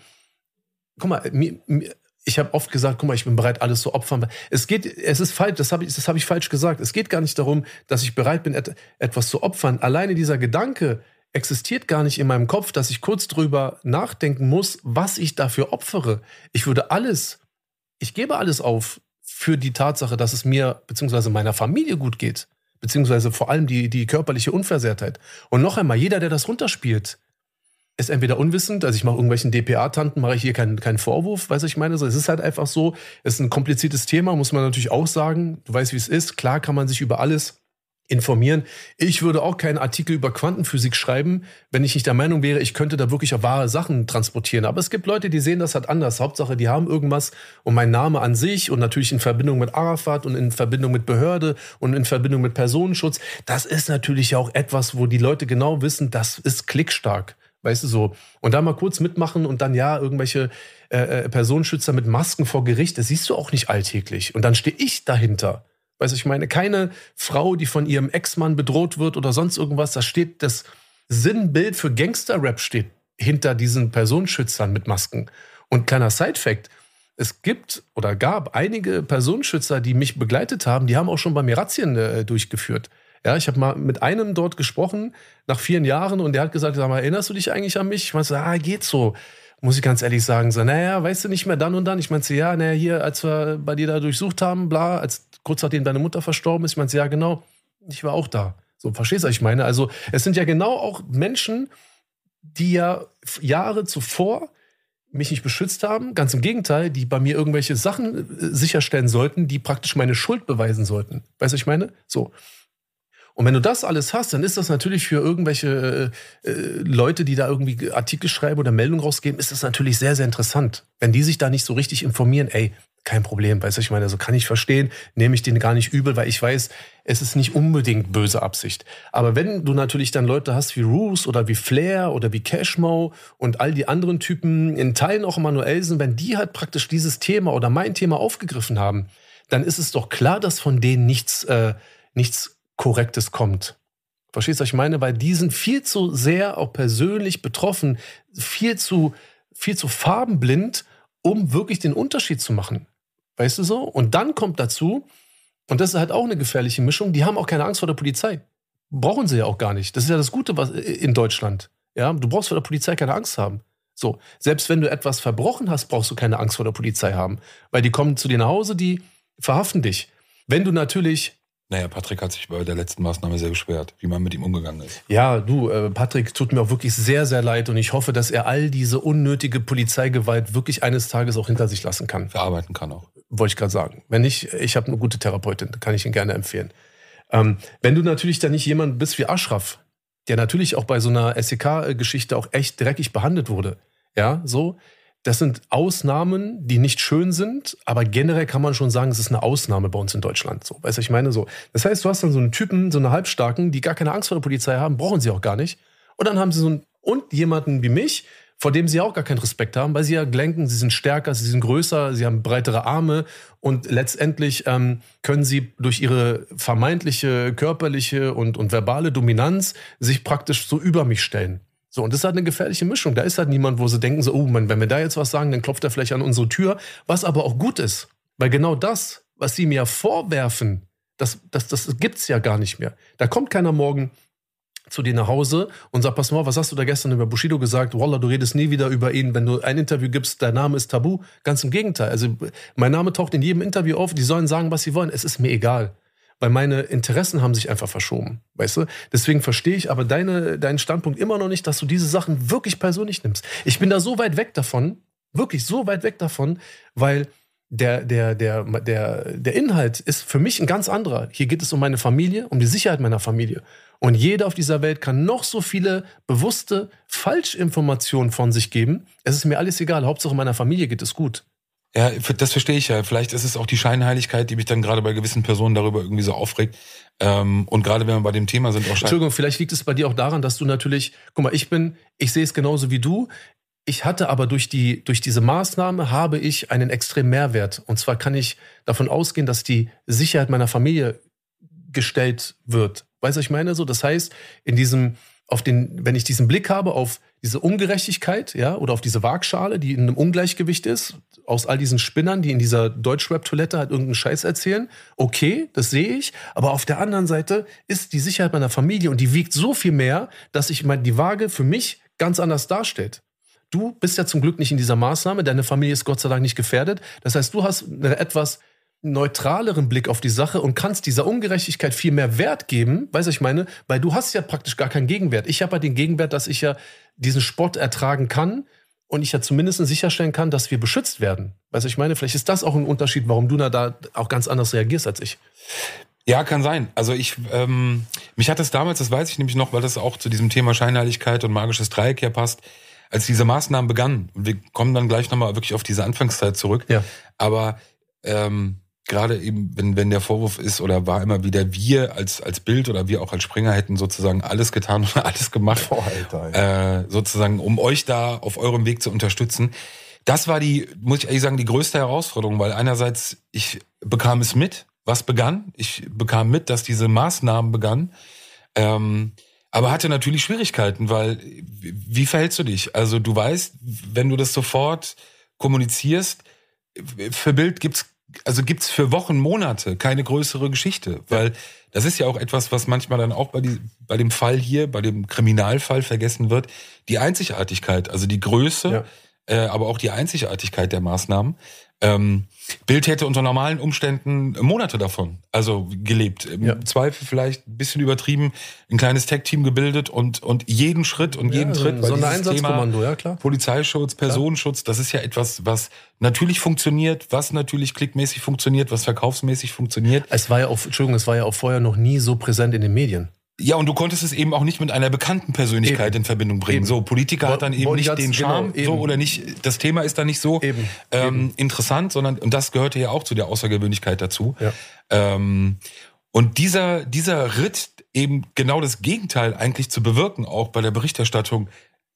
guck mal, mir, mir, ich habe oft gesagt, guck mal, ich bin bereit, alles zu opfern. Es geht, es ist falsch, das habe ich, das habe ich falsch gesagt. Es geht gar nicht darum, dass ich bereit bin, et, etwas zu opfern. Alleine dieser Gedanke existiert gar nicht in meinem Kopf, dass ich kurz drüber nachdenken muss, was ich dafür opfere. Ich würde alles, ich gebe alles auf für die Tatsache, dass es mir bzw. meiner Familie gut geht, beziehungsweise vor allem die, die körperliche Unversehrtheit. Und noch einmal, jeder, der das runterspielt, ist entweder unwissend, also ich mache irgendwelchen DPA-Tanten, mache ich hier keinen, keinen Vorwurf, weiß ich meine. Es ist halt einfach so, es ist ein kompliziertes Thema, muss man natürlich auch sagen. Du weißt, wie es ist. Klar kann man sich über alles informieren. Ich würde auch keinen Artikel über Quantenphysik schreiben, wenn ich nicht der Meinung wäre, ich könnte da wirklich auch wahre Sachen transportieren. Aber es gibt Leute, die sehen das halt anders. Hauptsache, die haben irgendwas und mein Name an sich und natürlich in Verbindung mit Arafat und in Verbindung mit Behörde und in Verbindung mit Personenschutz. Das ist natürlich auch etwas, wo die Leute genau wissen, das ist klickstark. Weißt du so? Und da mal kurz mitmachen und dann ja, irgendwelche äh, äh, Personenschützer mit Masken vor Gericht, das siehst du auch nicht alltäglich. Und dann stehe ich dahinter. Weißt du, ich meine, keine Frau, die von ihrem Ex-Mann bedroht wird oder sonst irgendwas, da steht das Sinnbild für Gangster-Rap steht hinter diesen Personenschützern mit Masken. Und kleiner Side-Fact, es gibt oder gab einige Personenschützer, die mich begleitet haben, die haben auch schon bei mir Razzien äh, durchgeführt. Ja, ich habe mal mit einem dort gesprochen nach vielen Jahren und der hat gesagt, sag mal, erinnerst du dich eigentlich an mich? Ich meinte, ah, geht so. Muss ich ganz ehrlich sagen, so, naja, weißt du nicht mehr dann und dann? Ich meinte, ja, naja, hier, als wir bei dir da durchsucht haben, bla, als kurz nachdem deine Mutter verstorben ist, ich meinte, ja, genau, ich war auch da. So, verstehst du, was ich meine? Also, es sind ja genau auch Menschen, die ja Jahre zuvor mich nicht beschützt haben, ganz im Gegenteil, die bei mir irgendwelche Sachen äh, sicherstellen sollten, die praktisch meine Schuld beweisen sollten. Weißt du, was ich meine? So. Und wenn du das alles hast, dann ist das natürlich für irgendwelche äh, Leute, die da irgendwie Artikel schreiben oder Meldungen rausgeben, ist das natürlich sehr, sehr interessant. Wenn die sich da nicht so richtig informieren, ey, kein Problem, weißt du, ich meine, so kann ich verstehen, nehme ich den gar nicht übel, weil ich weiß, es ist nicht unbedingt böse Absicht. Aber wenn du natürlich dann Leute hast wie Roos oder wie Flair oder wie Cashmo und all die anderen Typen, in Teilen auch Manuelsen, wenn die halt praktisch dieses Thema oder mein Thema aufgegriffen haben, dann ist es doch klar, dass von denen nichts, äh, nichts Korrektes kommt. Verstehst du, was ich meine? Weil die sind viel zu sehr auch persönlich betroffen, viel zu, viel zu farbenblind, um wirklich den Unterschied zu machen. Weißt du so? Und dann kommt dazu, und das ist halt auch eine gefährliche Mischung, die haben auch keine Angst vor der Polizei. Brauchen sie ja auch gar nicht. Das ist ja das Gute was, in Deutschland. Ja, du brauchst vor der Polizei keine Angst haben. So, selbst wenn du etwas verbrochen hast, brauchst du keine Angst vor der Polizei haben, weil die kommen zu dir nach Hause, die verhaften dich. Wenn du natürlich naja, Patrick hat sich bei der letzten Maßnahme sehr beschwert, wie man mit ihm umgegangen ist. Ja, du, äh, Patrick, tut mir auch wirklich sehr, sehr leid und ich hoffe, dass er all diese unnötige Polizeigewalt wirklich eines Tages auch hinter sich lassen kann. Verarbeiten kann auch. Wollte ich gerade sagen. Wenn nicht, ich habe eine gute Therapeutin, kann ich ihn gerne empfehlen. Ähm, wenn du natürlich dann nicht jemand bist wie Ashraf, der natürlich auch bei so einer SEK-Geschichte auch echt dreckig behandelt wurde, ja, so, das sind Ausnahmen, die nicht schön sind, aber generell kann man schon sagen, es ist eine Ausnahme bei uns in Deutschland. So, weißt du, ich meine so. Das heißt, du hast dann so einen Typen, so eine Halbstarken, die gar keine Angst vor der Polizei haben, brauchen sie auch gar nicht. Und dann haben sie so einen, und jemanden wie mich, vor dem sie auch gar keinen Respekt haben, weil sie ja glenken, sie sind stärker, sie sind größer, sie haben breitere Arme und letztendlich ähm, können sie durch ihre vermeintliche körperliche und, und verbale Dominanz sich praktisch so über mich stellen. So, und das ist halt eine gefährliche Mischung. Da ist halt niemand, wo sie denken, so, oh, man, wenn wir da jetzt was sagen, dann klopft er vielleicht an unsere Tür, was aber auch gut ist. Weil genau das, was sie mir vorwerfen, das, das, das gibt's ja gar nicht mehr. Da kommt keiner morgen zu dir nach Hause und sagt, pass mal, was hast du da gestern über Bushido gesagt? Wallah, du redest nie wieder über ihn. Wenn du ein Interview gibst, dein Name ist tabu. Ganz im Gegenteil. Also, mein Name taucht in jedem Interview auf. Die sollen sagen, was sie wollen. Es ist mir egal weil meine Interessen haben sich einfach verschoben, weißt du? Deswegen verstehe ich aber deine, deinen Standpunkt immer noch nicht, dass du diese Sachen wirklich persönlich nimmst. Ich bin da so weit weg davon, wirklich so weit weg davon, weil der, der, der, der, der Inhalt ist für mich ein ganz anderer. Hier geht es um meine Familie, um die Sicherheit meiner Familie. Und jeder auf dieser Welt kann noch so viele bewusste Falschinformationen von sich geben. Es ist mir alles egal. Hauptsache meiner Familie geht es gut. Ja, das verstehe ich ja. Vielleicht ist es auch die Scheinheiligkeit, die mich dann gerade bei gewissen Personen darüber irgendwie so aufregt. Ähm, und gerade wenn wir bei dem Thema sind, auch Entschuldigung, vielleicht liegt es bei dir auch daran, dass du natürlich, guck mal, ich bin, ich sehe es genauso wie du. Ich hatte aber durch die, durch diese Maßnahme habe ich einen extremen Mehrwert. Und zwar kann ich davon ausgehen, dass die Sicherheit meiner Familie gestellt wird. Weißt du, ich meine? So, das heißt, in diesem, auf den, wenn ich diesen Blick habe auf diese Ungerechtigkeit, ja, oder auf diese Waagschale, die in einem Ungleichgewicht ist, aus all diesen Spinnern, die in dieser Deutschrap-Toilette halt irgendeinen Scheiß erzählen. Okay, das sehe ich. Aber auf der anderen Seite ist die Sicherheit meiner Familie und die wiegt so viel mehr, dass ich meine, die Waage für mich ganz anders darstellt. Du bist ja zum Glück nicht in dieser Maßnahme, deine Familie ist Gott sei Dank nicht gefährdet. Das heißt, du hast eine etwas neutraleren Blick auf die Sache und kannst dieser Ungerechtigkeit viel mehr Wert geben, weißt du, ich meine, weil du hast ja praktisch gar keinen Gegenwert. Ich habe ja den Gegenwert, dass ich ja diesen Spott ertragen kann und ich ja zumindest sicherstellen kann, dass wir beschützt werden. Weißt du, ich meine, vielleicht ist das auch ein Unterschied, warum du da auch ganz anders reagierst als ich. Ja, kann sein. Also ich, ähm, mich hat es damals, das weiß ich nämlich noch, weil das auch zu diesem Thema Scheinheiligkeit und magisches Dreieck ja passt, als diese Maßnahmen begannen. Und wir kommen dann gleich nochmal wirklich auf diese Anfangszeit zurück. Ja. Aber ähm, gerade eben, wenn, wenn der Vorwurf ist oder war immer wieder, wir als, als Bild oder wir auch als Springer hätten sozusagen alles getan und alles gemacht, Boah, Alter, äh, sozusagen, um euch da auf eurem Weg zu unterstützen. Das war die, muss ich ehrlich sagen, die größte Herausforderung, weil einerseits ich bekam es mit, was begann. Ich bekam mit, dass diese Maßnahmen begannen. Ähm, aber hatte natürlich Schwierigkeiten, weil wie verhältst du dich? Also du weißt, wenn du das sofort kommunizierst, für Bild gibt's also gibt's für Wochen, Monate keine größere Geschichte, weil das ist ja auch etwas, was manchmal dann auch bei, die, bei dem Fall hier, bei dem Kriminalfall vergessen wird, die Einzigartigkeit, also die Größe, ja. äh, aber auch die Einzigartigkeit der Maßnahmen. Ähm, Bild hätte unter normalen Umständen Monate davon, also gelebt. Im ja. Zweifel vielleicht ein bisschen übertrieben, ein kleines Tech-Team gebildet und, und jeden Schritt und ja, jeden Schritt. So ein Einsatzkommando, ja klar. Polizeischutz, Personenschutz, das ist ja etwas, was natürlich funktioniert, was natürlich klickmäßig funktioniert, was verkaufsmäßig funktioniert. Es war ja auch, Entschuldigung, es war ja auch vorher noch nie so präsent in den Medien. Ja, und du konntest es eben auch nicht mit einer bekannten Persönlichkeit eben. in Verbindung bringen. Eben. So, Politiker hat dann eben nicht den Charme, genau, so oder nicht, das Thema ist dann nicht so ähm, interessant, sondern, und das gehörte ja auch zu der Außergewöhnlichkeit dazu. Ja. Ähm, und dieser, dieser Ritt, eben genau das Gegenteil eigentlich zu bewirken, auch bei der Berichterstattung,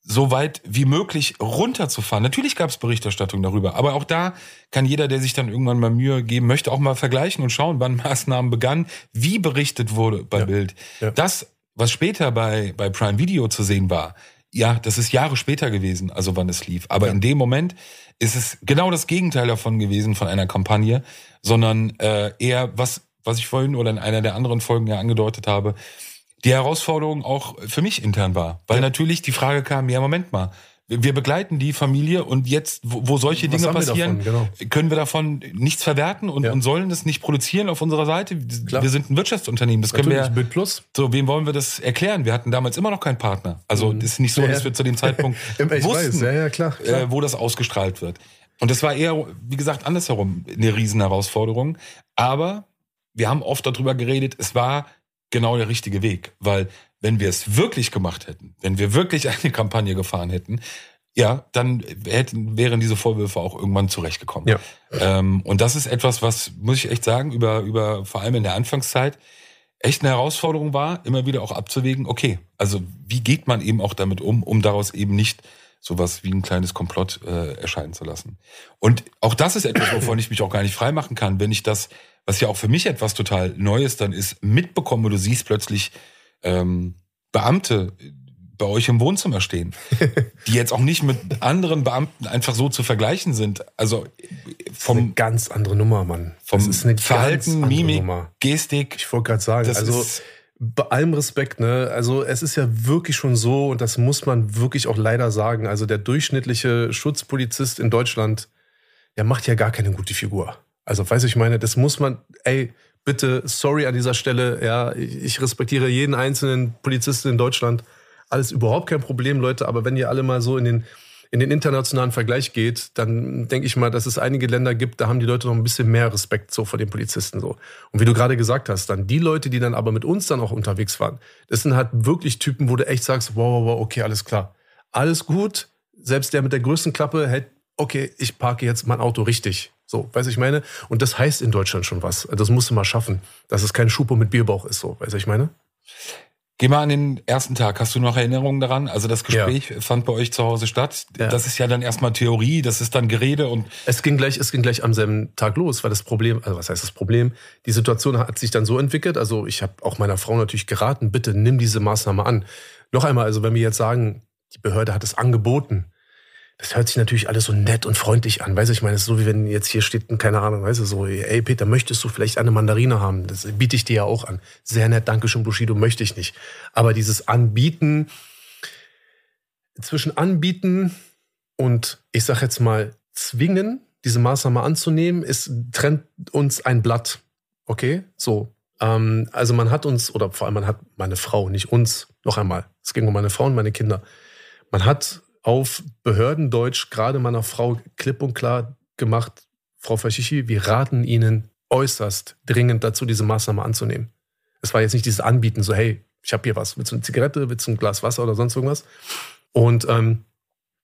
so weit wie möglich runterzufahren. Natürlich gab es Berichterstattung darüber, aber auch da kann jeder, der sich dann irgendwann mal Mühe geben möchte, auch mal vergleichen und schauen, wann Maßnahmen begannen, wie berichtet wurde bei ja. Bild. Ja. Das, was später bei, bei Prime Video zu sehen war, ja, das ist Jahre später gewesen, also wann es lief. Aber ja. in dem Moment ist es genau das Gegenteil davon gewesen, von einer Kampagne, sondern äh, eher was, was ich vorhin oder in einer der anderen Folgen ja angedeutet habe, die Herausforderung auch für mich intern war. Weil ja. natürlich die Frage kam, ja, Moment mal, Wir begleiten die Familie und jetzt, wo, wo solche Dinge wir passieren, davon? Genau. können wir davon nichts verwerten und, Ja. und sollen das nicht produzieren auf unserer Seite. Klar. Wir sind ein Wirtschaftsunternehmen, das können Natürlich, wir. Bild Plus. So, wem wollen wir das erklären? Wir hatten damals immer noch keinen Partner. Also, das ist nicht so, Mhm. Ja, dass wir zu dem Zeitpunkt wussten, ja, ja, klar. klar. äh, wo das ausgestrahlt wird. Und das war eher, wie gesagt, andersherum eine Riesenherausforderung. Aber wir haben oft darüber geredet, es war genau der richtige Weg. Weil wenn wir es wirklich gemacht hätten, wenn wir wirklich eine Kampagne gefahren hätten, ja, dann hätten, wären diese Vorwürfe auch irgendwann zurechtgekommen. Ja. Ähm, und das ist etwas, was, muss ich echt sagen, über, über vor allem in der Anfangszeit echt eine Herausforderung war, immer wieder auch abzuwägen, okay, also wie geht man eben auch damit um, um daraus eben nicht sowas wie ein kleines Komplott äh, erscheinen zu lassen. Und auch das ist etwas, wovon ich mich auch gar nicht freimachen kann, wenn ich das, was ja auch für mich etwas total Neues dann ist, mitbekomme, du siehst plötzlich ähm, Beamte bei euch im Wohnzimmer stehen, die jetzt auch nicht mit anderen Beamten einfach so zu vergleichen sind. Also eine vom, ganz andere Nummer, Mann. vom das ist eine Verhalten, Mimik, Nummer. Gestik. Ich wollte gerade sagen, Das also ist- bei allem Respekt, ne? Also es ist ja wirklich schon so, und das muss man wirklich auch leider sagen. Also der durchschnittliche Schutzpolizist in Deutschland, der macht ja gar keine gute Figur. Also, weiß ich meine, das muss man, ey, bitte, sorry an dieser Stelle, ja, ich respektiere jeden einzelnen Polizisten in Deutschland. Alles überhaupt kein Problem, Leute, aber wenn ihr alle mal so in den, in den internationalen Vergleich geht, dann denke ich mal, dass es einige Länder gibt, da haben die Leute noch ein bisschen mehr Respekt so vor den Polizisten so. Und wie du gerade gesagt hast, dann die Leute, die dann aber mit uns dann auch unterwegs waren, das sind halt wirklich Typen, wo du echt sagst, wow, wow, wow, okay, alles klar. Alles gut. Selbst der mit der größten Klappe hält, okay, ich parke jetzt mein Auto richtig. So, weiß ich meine? Und das heißt in Deutschland schon was. Das musst du mal schaffen, dass es kein Schupo mit Bierbauch ist, so, weiß ich meine? Geh mal an den ersten Tag. Hast du noch Erinnerungen daran? Also das Gespräch fand bei euch zu Hause statt. Ja. Das ist ja dann erstmal Theorie, das ist dann Gerede und Es ging gleich, es ging gleich am selben Tag los, weil das Problem, also was heißt das Problem? Die Situation hat sich dann so entwickelt. Also ich habe auch meiner Frau natürlich geraten, bitte nimm diese Maßnahme an. Noch einmal, also wenn wir jetzt sagen, die Behörde hat es angeboten, das hört sich natürlich alles so nett und freundlich an. Weißt du, ich meine, es ist so wie wenn jetzt hier steht, keine Ahnung, weißt du, so, ey Peter, möchtest du vielleicht eine Mandarine haben? Das biete ich dir ja auch an. Sehr nett, danke schön, Bushido, möchte ich nicht. Aber dieses Anbieten, zwischen Anbieten und ich sag jetzt mal zwingen, diese Maßnahme anzunehmen, ist, trennt uns ein Blatt. Okay? So. Ähm, also man hat uns, oder vor allem man hat meine Frau, nicht uns, noch einmal. Es ging um meine Frau und meine Kinder. Man hat auf Behördendeutsch gerade meiner Frau klipp und klar gemacht, Frau Faschichi, wir raten Ihnen äußerst dringend dazu, diese Maßnahme anzunehmen. Es war jetzt nicht dieses Anbieten, so, hey, ich habe hier was, willst du eine Zigarette, willst du ein Glas Wasser oder sonst irgendwas? Und ähm,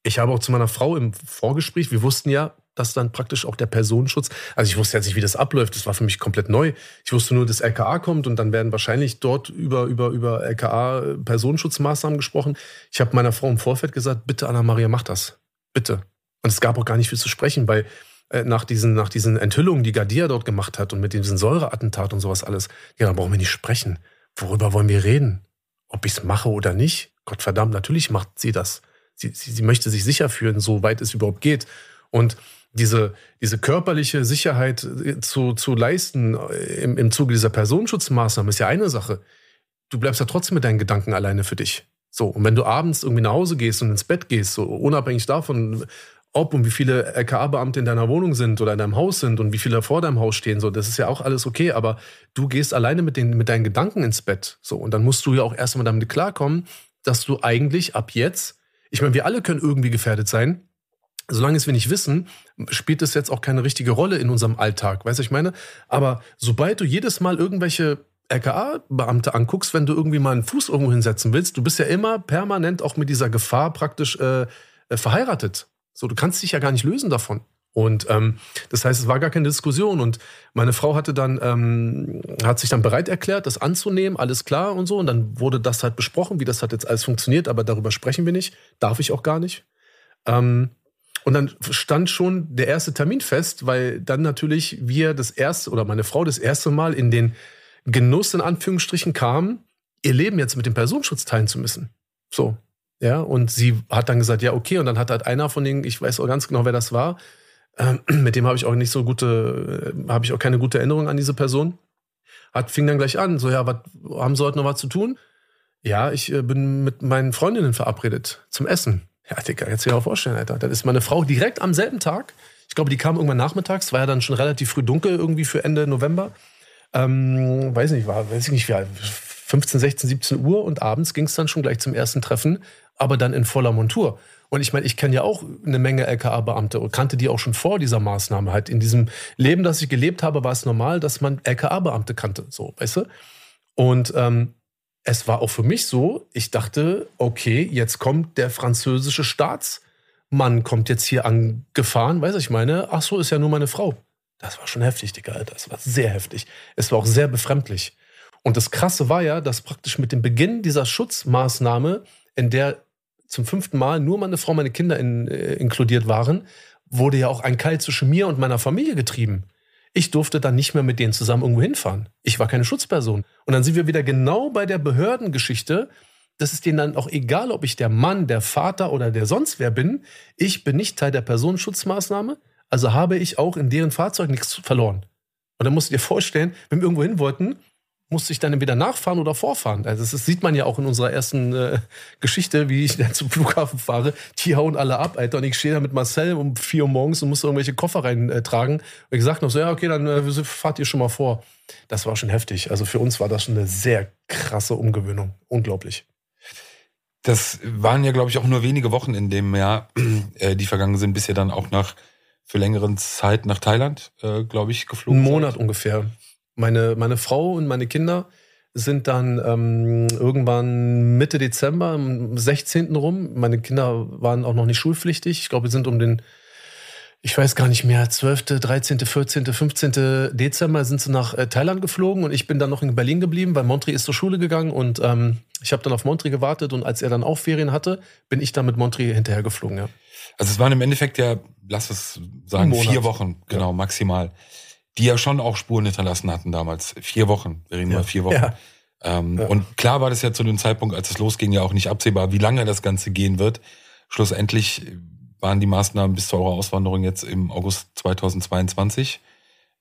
ich habe auch zu meiner Frau im Vorgespräch, wir wussten ja, dass dann praktisch auch der Personenschutz, also ich wusste jetzt nicht, wie das abläuft, das war für mich komplett neu. Ich wusste nur, dass LKA kommt und dann werden wahrscheinlich dort über, über, über LKA Personenschutzmaßnahmen gesprochen. Ich habe meiner Frau im Vorfeld gesagt, bitte Anna-Maria, mach das. Bitte. Und es gab auch gar nicht viel zu sprechen, weil äh, nach, diesen, nach diesen Enthüllungen, die Gardia dort gemacht hat und mit diesem Säureattentat und sowas alles, ja, dann brauchen wir nicht sprechen. Worüber wollen wir reden? Ob ich es mache oder nicht? Gottverdammt, natürlich macht sie das. Sie, sie, sie möchte sich sicher fühlen, soweit es überhaupt geht. Und diese, diese körperliche Sicherheit äh, zu, zu leisten äh, im, im Zuge dieser Personenschutzmaßnahmen ist ja eine Sache. Du bleibst ja trotzdem mit deinen Gedanken alleine für dich. So, und wenn du abends irgendwie nach Hause gehst und ins Bett gehst, so unabhängig davon, ob und wie viele LKA-Beamte in deiner Wohnung sind oder in deinem Haus sind und wie viele vor deinem Haus stehen, so, das ist ja auch alles okay, aber du gehst alleine mit, den, mit deinen Gedanken ins Bett. So, und dann musst du ja auch erstmal damit klarkommen, dass du eigentlich ab jetzt, ich meine, wir alle können irgendwie gefährdet sein, solange es wir nicht wissen, spielt es jetzt auch keine richtige Rolle in unserem Alltag, weißt du, ich meine? Aber sobald du jedes Mal irgendwelche LKA-Beamte anguckst, wenn du irgendwie mal einen Fuß irgendwo hinsetzen willst, du bist ja immer permanent auch mit dieser Gefahr praktisch äh, äh, verheiratet. So, du kannst dich ja gar nicht lösen davon. Und ähm, das heißt, es war gar keine Diskussion. Und meine Frau hatte dann, ähm, hat sich dann bereit erklärt, das anzunehmen, alles klar und so. Und dann wurde das halt besprochen, wie das hat jetzt alles funktioniert, aber darüber sprechen wir nicht. Darf ich auch gar nicht. Ähm, und dann stand schon der erste Termin fest, weil dann natürlich wir das erste oder meine Frau das erste Mal in den Genuss in Anführungsstrichen kam, ihr Leben jetzt mit dem Personenschutz teilen zu müssen. So. Ja, und sie hat dann gesagt, ja, okay. Und dann hat halt einer von denen, ich weiß auch ganz genau, wer das war, ähm, mit dem habe ich auch nicht so gute, äh, habe ich auch keine gute Erinnerung an diese Person. Hat, fing dann gleich an, so, ja, was, haben Sie heute noch was zu tun? Ja, ich äh, bin mit meinen Freundinnen verabredet zum Essen. Ja, Digga, jetzt dir auch vorstellen, Alter. Dann ist meine Frau direkt am selben Tag, ich glaube, die kam irgendwann nachmittags, war ja dann schon relativ früh dunkel irgendwie für Ende November. Ähm, weiß nicht, war, weiß ich nicht, wie alt, 15, 16, 17 Uhr und abends ging es dann schon gleich zum ersten Treffen, aber dann in voller Montur. Und ich meine, ich kenne ja auch eine Menge LKA-Beamte und kannte die auch schon vor dieser Maßnahme. Halt in diesem Leben, das ich gelebt habe, war es normal, dass man LKA-Beamte kannte, so, weißt du? Und ähm, es war auch für mich so, ich dachte, okay, jetzt kommt der französische Staatsmann, kommt jetzt hier angefahren, weißt du, ich meine, ach so, ist ja nur meine Frau. Das war schon heftig, Digga, Alter. Das war sehr heftig. Es war auch sehr befremdlich. Und das Krasse war ja, dass praktisch mit dem Beginn dieser Schutzmaßnahme, in der zum fünften Mal nur meine Frau, meine Kinder in, äh, inkludiert waren, wurde ja auch ein Keil zwischen mir und meiner Familie getrieben. Ich durfte dann nicht mehr mit denen zusammen irgendwo hinfahren. Ich war keine Schutzperson. Und dann sind wir wieder genau bei der Behördengeschichte. Das ist denen dann auch egal, ob ich der Mann, der Vater oder der sonst wer bin. Ich bin nicht Teil der Personenschutzmaßnahme. Also habe ich auch in deren Fahrzeug nichts verloren. Und dann musst du dir vorstellen, wenn wir irgendwo hin wollten, musste ich dann entweder nachfahren oder vorfahren. Also das, sieht man ja auch in unserer ersten äh, Geschichte, wie ich dann zum Flughafen fahre. Die hauen alle ab, Alter. Und ich stehe da mit Marcel um vier Uhr morgens und muss irgendwelche Koffer reintragen. Äh, und ich sag noch so, ja, okay, dann äh, fahrt ihr schon mal vor. Das war schon heftig. Also für uns war das schon eine sehr krasse Umgewöhnung. Unglaublich. Das waren ja, glaube ich, auch nur wenige Wochen in dem Jahr, äh, die vergangen sind, bis ihr dann auch nach für längeren Zeit nach Thailand, äh, glaube ich, geflogen Ein Monat seid. ungefähr. Meine, meine Frau und meine Kinder sind dann ähm, irgendwann Mitte Dezember, am 16. rum. Meine Kinder waren auch noch nicht schulpflichtig. Ich glaube, wir sind um den, ich weiß gar nicht mehr, 12., 13., 14., 15. Dezember sind sie nach äh, Thailand geflogen und ich bin dann noch in Berlin geblieben, weil Montri ist zur Schule gegangen und ähm, ich habe dann auf Montri gewartet und als er dann auch Ferien hatte, bin ich dann mit Montri hinterher geflogen, ja. Also es waren im Endeffekt ja, lass es sagen, vier Wochen, genau, ja. maximal die ja schon auch Spuren hinterlassen hatten damals. Vier Wochen, wir reden ja. mal vier Wochen. Ja. Ähm, ja. Und klar war das ja zu dem Zeitpunkt, als es losging, ja auch nicht absehbar, wie lange das Ganze gehen wird. Schlussendlich waren die Maßnahmen bis zu eurer Auswanderung jetzt im August 2022.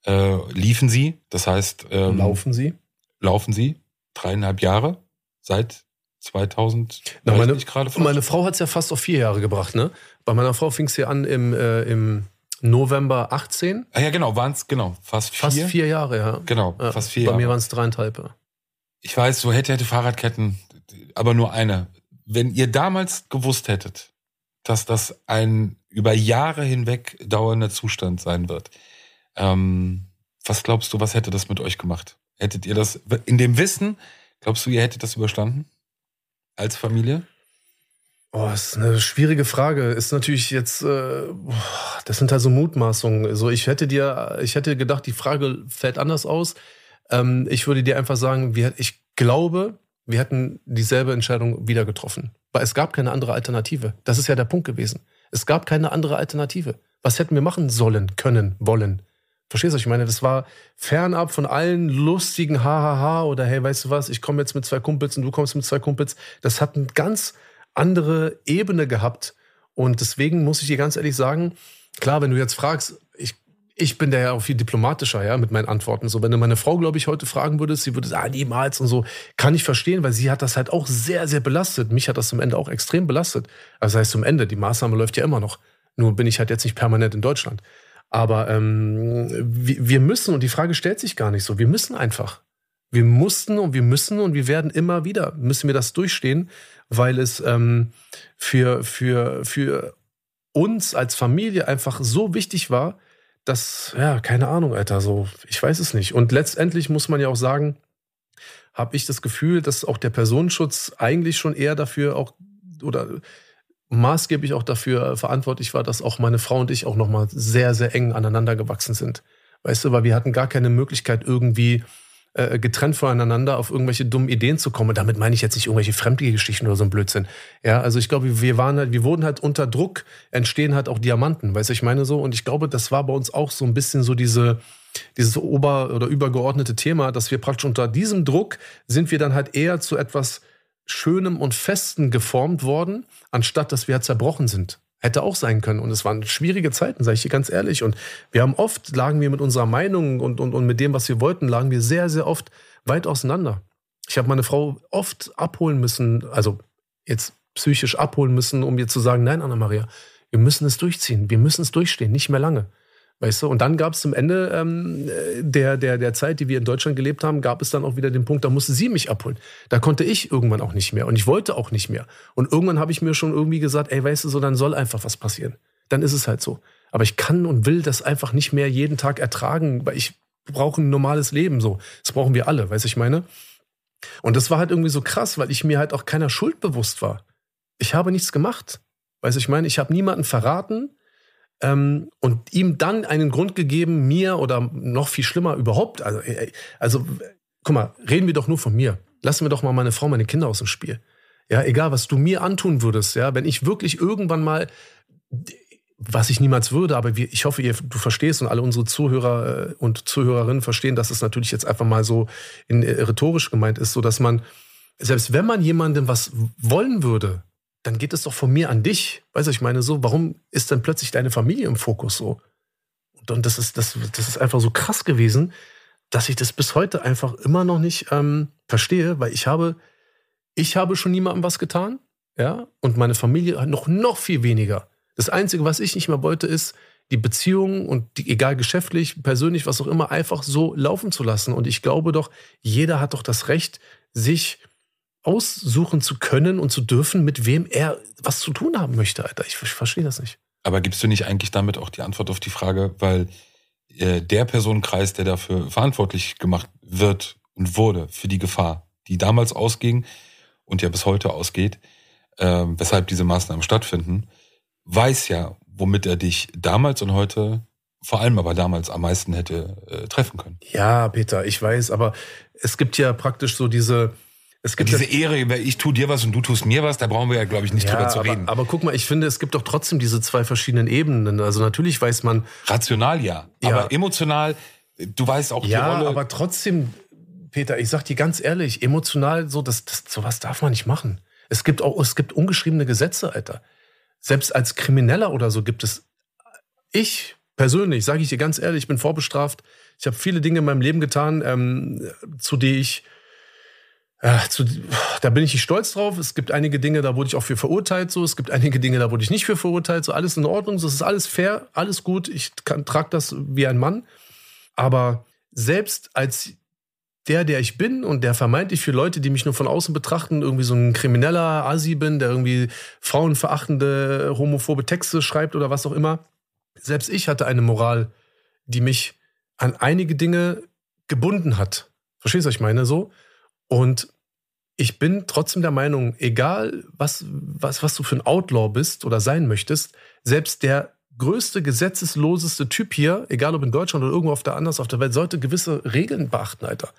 Äh, liefen sie, das heißt. Ähm, laufen sie? Laufen sie. Dreieinhalb Jahre seit 2000. Na, meine, meine Frau hat es ja fast auf vier Jahre gebracht, ne? Bei meiner Frau fing es ja an im, äh, im November 18. Ah ja, genau, waren es, genau, fast vier. Fast vier Jahre, ja. Genau, ja, fast vier Bei Jahre. mir waren es dreieinhalb. Ich weiß, so hätte, hätte Fahrradketten, aber nur eine. Wenn ihr damals gewusst hättet, dass das ein über Jahre hinweg dauernder Zustand sein wird, ähm, was glaubst du, was hätte das mit euch gemacht? Hättet ihr das, in dem Wissen, glaubst du, ihr hättet das überstanden? Als Familie? Oh, das ist eine schwierige Frage. Ist natürlich jetzt, äh, das sind halt so Mutmaßungen. Also ich hätte dir, ich hätte gedacht, die Frage fällt anders aus. Ähm, ich würde dir einfach sagen, wir, ich glaube, wir hätten dieselbe Entscheidung wieder getroffen. Weil es gab keine andere Alternative. Das ist ja der Punkt gewesen. Es gab keine andere Alternative. Was hätten wir machen sollen, können, wollen? Verstehst du, ich meine, das war fernab von allen lustigen Hahaha oder hey, weißt du was, ich komme jetzt mit zwei Kumpels und du kommst mit zwei Kumpels. Das hat ein ganz andere Ebene gehabt. Und deswegen muss ich dir ganz ehrlich sagen, klar, wenn du jetzt fragst, ich, ich bin da ja auch viel diplomatischer, ja, mit meinen Antworten. So, wenn du meine Frau, glaube ich, heute fragen würdest, sie würde sagen, ah, niemals und so, kann ich verstehen, weil sie hat das halt auch sehr, sehr belastet. Mich hat das zum Ende auch extrem belastet. Also das heißt zum Ende, die Maßnahme läuft ja immer noch. Nur bin ich halt jetzt nicht permanent in Deutschland. Aber ähm, wir müssen, und die Frage stellt sich gar nicht so, wir müssen einfach. Wir mussten und wir müssen und wir werden immer wieder, müssen wir das durchstehen, weil es ähm, für, für, für uns als Familie einfach so wichtig war, dass, ja, keine Ahnung, Alter, so, ich weiß es nicht. Und letztendlich muss man ja auch sagen, habe ich das Gefühl, dass auch der Personenschutz eigentlich schon eher dafür auch oder maßgeblich auch dafür verantwortlich war, dass auch meine Frau und ich auch nochmal sehr, sehr eng aneinander gewachsen sind. Weißt du, weil wir hatten gar keine Möglichkeit irgendwie äh, getrennt voneinander auf irgendwelche dummen Ideen zu kommen. damit meine ich jetzt nicht irgendwelche fremdige Geschichten oder so ein Blödsinn. Ja, also ich glaube, wir waren halt, wir wurden halt unter Druck, entstehen halt auch Diamanten, weißt du, ich meine so. Und ich glaube, das war bei uns auch so ein bisschen so diese, dieses ober- oder übergeordnete Thema, dass wir praktisch unter diesem Druck sind wir dann halt eher zu etwas Schönem und Festen geformt worden, anstatt dass wir halt zerbrochen sind. Hätte auch sein können. Und es waren schwierige Zeiten, sage ich dir ganz ehrlich. Und wir haben oft, lagen wir mit unserer Meinung und, und, und mit dem, was wir wollten, lagen wir sehr, sehr oft weit auseinander. Ich habe meine Frau oft abholen müssen, also jetzt psychisch abholen müssen, um mir zu sagen, nein, Anna-Maria, wir müssen es durchziehen, wir müssen es durchstehen, nicht mehr lange. Weißt du? Und dann gab es zum Ende ähm, der, der, der Zeit, die wir in Deutschland gelebt haben, gab es dann auch wieder den Punkt, da musste sie mich abholen. Da konnte ich irgendwann auch nicht mehr und ich wollte auch nicht mehr. Und irgendwann habe ich mir schon irgendwie gesagt, ey, weißt du, so, dann soll einfach was passieren. Dann ist es halt so. Aber ich kann und will das einfach nicht mehr jeden Tag ertragen, weil ich brauche ein normales Leben so. Das brauchen wir alle, weißt du, ich meine? Und das war halt irgendwie so krass, weil ich mir halt auch keiner Schuld bewusst war. Ich habe nichts gemacht. Weißt du, ich meine, ich habe niemanden verraten ähm, und ihm dann einen Grund gegeben, mir oder noch viel schlimmer überhaupt. Also, äh, äh, also, guck mal, reden wir doch nur von mir. Lassen wir doch mal meine Frau, meine Kinder aus dem Spiel. Ja, egal, was du mir antun würdest, ja, wenn ich wirklich irgendwann mal, was ich niemals würde, aber ich hoffe, ihr, du verstehst und alle unsere Zuhörer äh, und Zuhörerinnen verstehen, dass es natürlich jetzt einfach mal so in, rhetorisch gemeint ist, so dass man, selbst wenn man jemandem was wollen würde, dann geht es doch von mir an dich. Weißt du, ich meine so, warum ist dann plötzlich deine Familie im Fokus so? Und das ist, das, das ist einfach so krass gewesen, dass ich das bis heute einfach immer noch nicht ähm, verstehe, weil ich habe, ich habe schon niemandem was getan, ja, und meine Familie noch, noch viel weniger. Das Einzige, was ich nicht mehr wollte, ist, die Beziehung und die, egal geschäftlich, persönlich, was auch immer, einfach so laufen zu lassen. Und ich glaube doch, jeder hat doch das Recht, sich aussuchen zu können und zu dürfen, mit wem er was zu tun haben möchte, Alter. Ich, ich verstehe das nicht. Aber gibst du nicht eigentlich damit auch die Antwort auf die Frage, weil äh, der Personenkreis, der dafür verantwortlich gemacht wird und wurde für die Gefahr, die damals ausging und ja bis heute ausgeht, äh, weshalb diese Maßnahmen stattfinden, weiß ja, womit er dich damals und heute vor allem aber damals am meisten hätte äh, treffen können. Ja, Peter, ich weiß, aber es gibt ja praktisch so diese, es gibt diese Ehre, ich tue dir was und du tust mir was, da brauchen wir ja, glaube ich, nicht ja, drüber zu aber, reden. Aber guck mal, ich finde, es gibt doch trotzdem diese zwei verschiedenen Ebenen. Also natürlich weiß man. Rational ja, ja. aber emotional, du weißt auch ja, die Rolle. Ja, aber trotzdem, Peter, ich sag dir ganz ehrlich, emotional so, das, das, sowas darf man nicht machen. Es gibt auch, es gibt ungeschriebene Gesetze, Alter. Selbst als Krimineller oder so gibt es. Ich persönlich, sage ich dir ganz ehrlich, ich bin vorbestraft. Ich habe viele Dinge in meinem Leben getan, ähm, zu denen ich zu, da bin ich nicht stolz drauf. Es gibt einige Dinge, da wurde ich auch für verurteilt. So, es gibt einige Dinge, da wurde ich nicht für verurteilt. So, alles in Ordnung. So, es ist alles fair, alles gut. Ich trage das wie ein Mann. Aber selbst als der, der ich bin und der vermeintlich für Leute, die mich nur von außen betrachten, irgendwie so ein krimineller Asi bin, der irgendwie frauenverachtende, homophobe Texte schreibt oder was auch immer. Selbst ich hatte eine Moral, die mich an einige Dinge gebunden hat. Verstehst du, was ich meine? So. Und ich bin trotzdem der Meinung, egal was, was, was du für ein Outlaw bist oder sein möchtest, selbst der größte, gesetzesloseste Typ hier, egal ob in Deutschland oder irgendwo auf der anders auf der Welt, sollte gewisse Regeln beachten, Alter.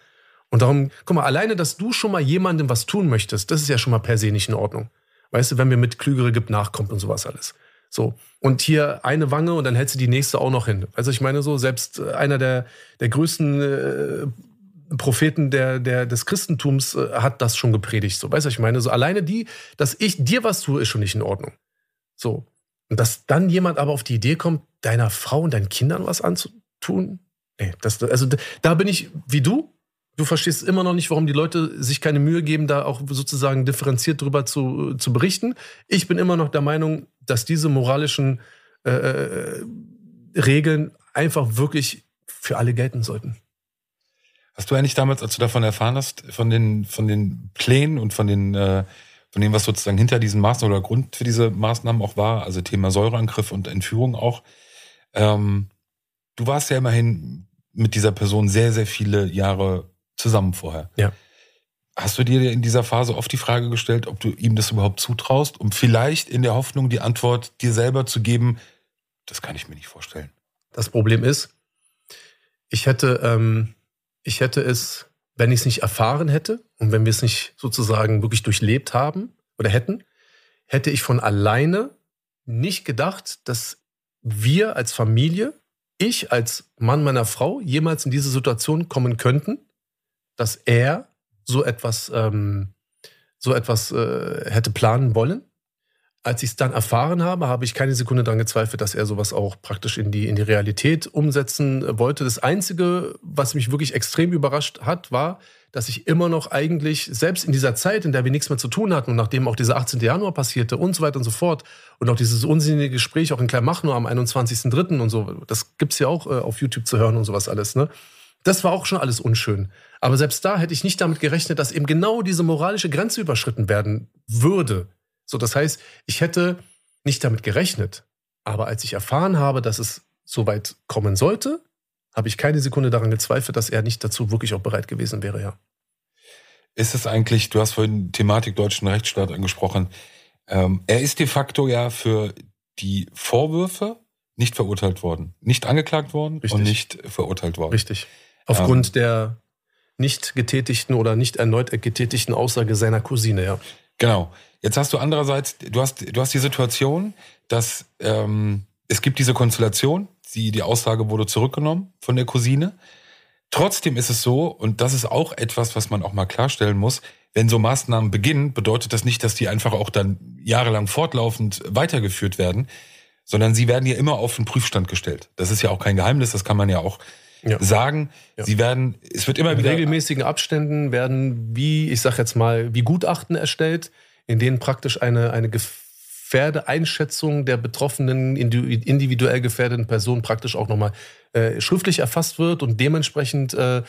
Und darum, guck mal, alleine, dass du schon mal jemandem was tun möchtest, das ist ja schon mal per se nicht in Ordnung. Weißt du, wenn mir mit Klügere gibt, nachkommt und sowas alles. So. Und hier eine Wange und dann hältst du die nächste auch noch hin. Also ich meine so, selbst einer der, der größten äh, Propheten der, der, des Christentums äh, hat das schon gepredigt. So, weißt du, ich meine? So alleine die, dass ich dir was tue, ist schon nicht in Ordnung. So. Und dass dann jemand aber auf die Idee kommt, deiner Frau und deinen Kindern was anzutun? Nee, das, also da bin ich wie du. Du verstehst immer noch nicht, warum die Leute sich keine Mühe geben, da auch sozusagen differenziert drüber zu, zu berichten. Ich bin immer noch der Meinung, dass diese moralischen äh, äh Regeln einfach wirklich für alle gelten sollten. Hast du eigentlich damals, als du davon erfahren hast, von den, von den Plänen und von den, äh, von dem, was sozusagen hinter diesen Maßnahmen oder Grund für diese Maßnahmen auch war, also Thema Säureangriff und Entführung auch, ähm, du warst ja immerhin mit dieser Person sehr, sehr viele Jahre zusammen vorher. Ja. Hast du dir in dieser Phase oft die Frage gestellt, ob du ihm das überhaupt zutraust, um vielleicht in der Hoffnung die Antwort dir selber zu geben, das kann ich mir nicht vorstellen. Das Problem ist, ich hätte ähm, ich hätte es, wenn ich es nicht erfahren hätte und wenn wir es nicht sozusagen wirklich durchlebt haben oder hätten, hätte ich von alleine nicht gedacht, dass wir als Familie, ich als Mann meiner Frau, jemals in diese Situation kommen könnten, dass er so etwas, ähm, so etwas äh, hätte planen wollen. Als ich es dann erfahren habe, habe ich keine Sekunde daran gezweifelt, dass er sowas auch praktisch in die, in die Realität umsetzen wollte. Das Einzige, was mich wirklich extrem überrascht hat, war, dass ich immer noch eigentlich, selbst in dieser Zeit, in der wir nichts mehr zu tun hatten und nachdem auch dieser 18. Januar passierte und so weiter und so fort und auch dieses unsinnige Gespräch auch in Kleinmachnow am 21.03. und so, das gibt's ja auch äh, auf YouTube zu hören und sowas alles, ne? Das war auch schon alles unschön. Aber selbst da hätte ich nicht damit gerechnet, dass eben genau diese moralische Grenze überschritten werden würde. So, das heißt, ich hätte nicht damit gerechnet. Aber als ich erfahren habe, dass es so weit kommen sollte, habe ich keine Sekunde daran gezweifelt, dass er nicht dazu wirklich auch bereit gewesen wäre, ja. Ist es eigentlich, du hast vorhin Thematik deutschen Rechtsstaat angesprochen, ähm, er ist de facto ja für die Vorwürfe nicht verurteilt worden, nicht angeklagt worden Richtig. und nicht verurteilt worden. Richtig. Aufgrund ähm, der nicht getätigten oder nicht erneut getätigten Aussage seiner Cousine, ja. Genau. Jetzt hast du andererseits, du hast, du hast die Situation, dass ähm, es gibt diese Konstellation, die, die Aussage wurde zurückgenommen von der Cousine. Trotzdem ist es so, und das ist auch etwas, was man auch mal klarstellen muss, wenn so Maßnahmen beginnen, bedeutet das nicht, dass die einfach auch dann jahrelang fortlaufend weitergeführt werden, sondern sie werden ja immer auf den Prüfstand gestellt. Das ist ja auch kein Geheimnis, das kann man ja auch ja. sagen. Ja. Sie werden, es wird immer in wieder. In regelmäßigen Abständen werden, wie, ich sag jetzt mal, wie Gutachten erstellt, in denen praktisch eine, eine Gefährdeeinschätzung der betroffenen, individuell gefährdeten Person praktisch auch nochmal äh, schriftlich erfasst wird und dementsprechend äh,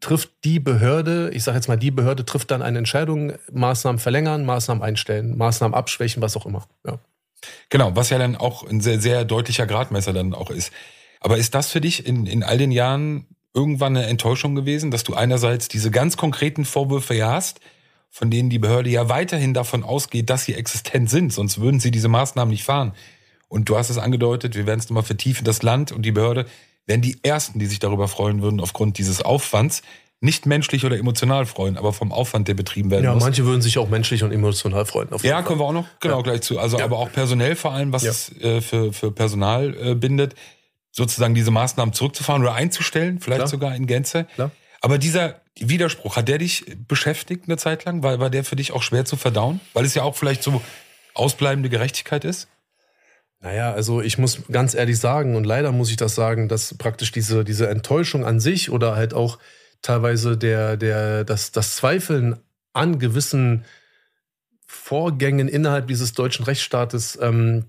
trifft die Behörde, ich sage jetzt mal, die Behörde trifft dann eine Entscheidung, Maßnahmen verlängern, Maßnahmen einstellen, Maßnahmen abschwächen, was auch immer. Ja. Genau, was ja dann auch ein sehr, sehr deutlicher Gradmesser dann auch ist. Aber ist das für dich in, in all den Jahren irgendwann eine Enttäuschung gewesen, dass du einerseits diese ganz konkreten Vorwürfe ja hast, von denen die Behörde ja weiterhin davon ausgeht, dass sie existent sind, sonst würden sie diese Maßnahmen nicht fahren. Und du hast es angedeutet, wir werden es nochmal vertiefen, das Land und die Behörde wären die Ersten, die sich darüber freuen würden, aufgrund dieses Aufwands. Nicht menschlich oder emotional freuen, aber vom Aufwand, der betrieben werden ja, muss. Ja, manche würden sich auch menschlich und emotional freuen. ja, kommen wir auch noch genau ja. gleich zu. Also, ja. aber auch personell vor allem, was es äh, für, für Personal äh, bindet, sozusagen diese Maßnahmen zurückzufahren oder einzustellen, vielleicht Klar. sogar in Gänze. Klar. Aber dieser Widerspruch, hat der dich beschäftigt eine Zeit lang? War, war der für dich auch schwer zu verdauen? Weil es ja auch vielleicht so ausbleibende Gerechtigkeit ist? Naja, also ich muss ganz ehrlich sagen, und leider muss ich das sagen, dass praktisch diese, diese Enttäuschung an sich oder halt auch teilweise der, der, das, das Zweifeln an gewissen Vorgängen innerhalb dieses deutschen Rechtsstaates, ähm,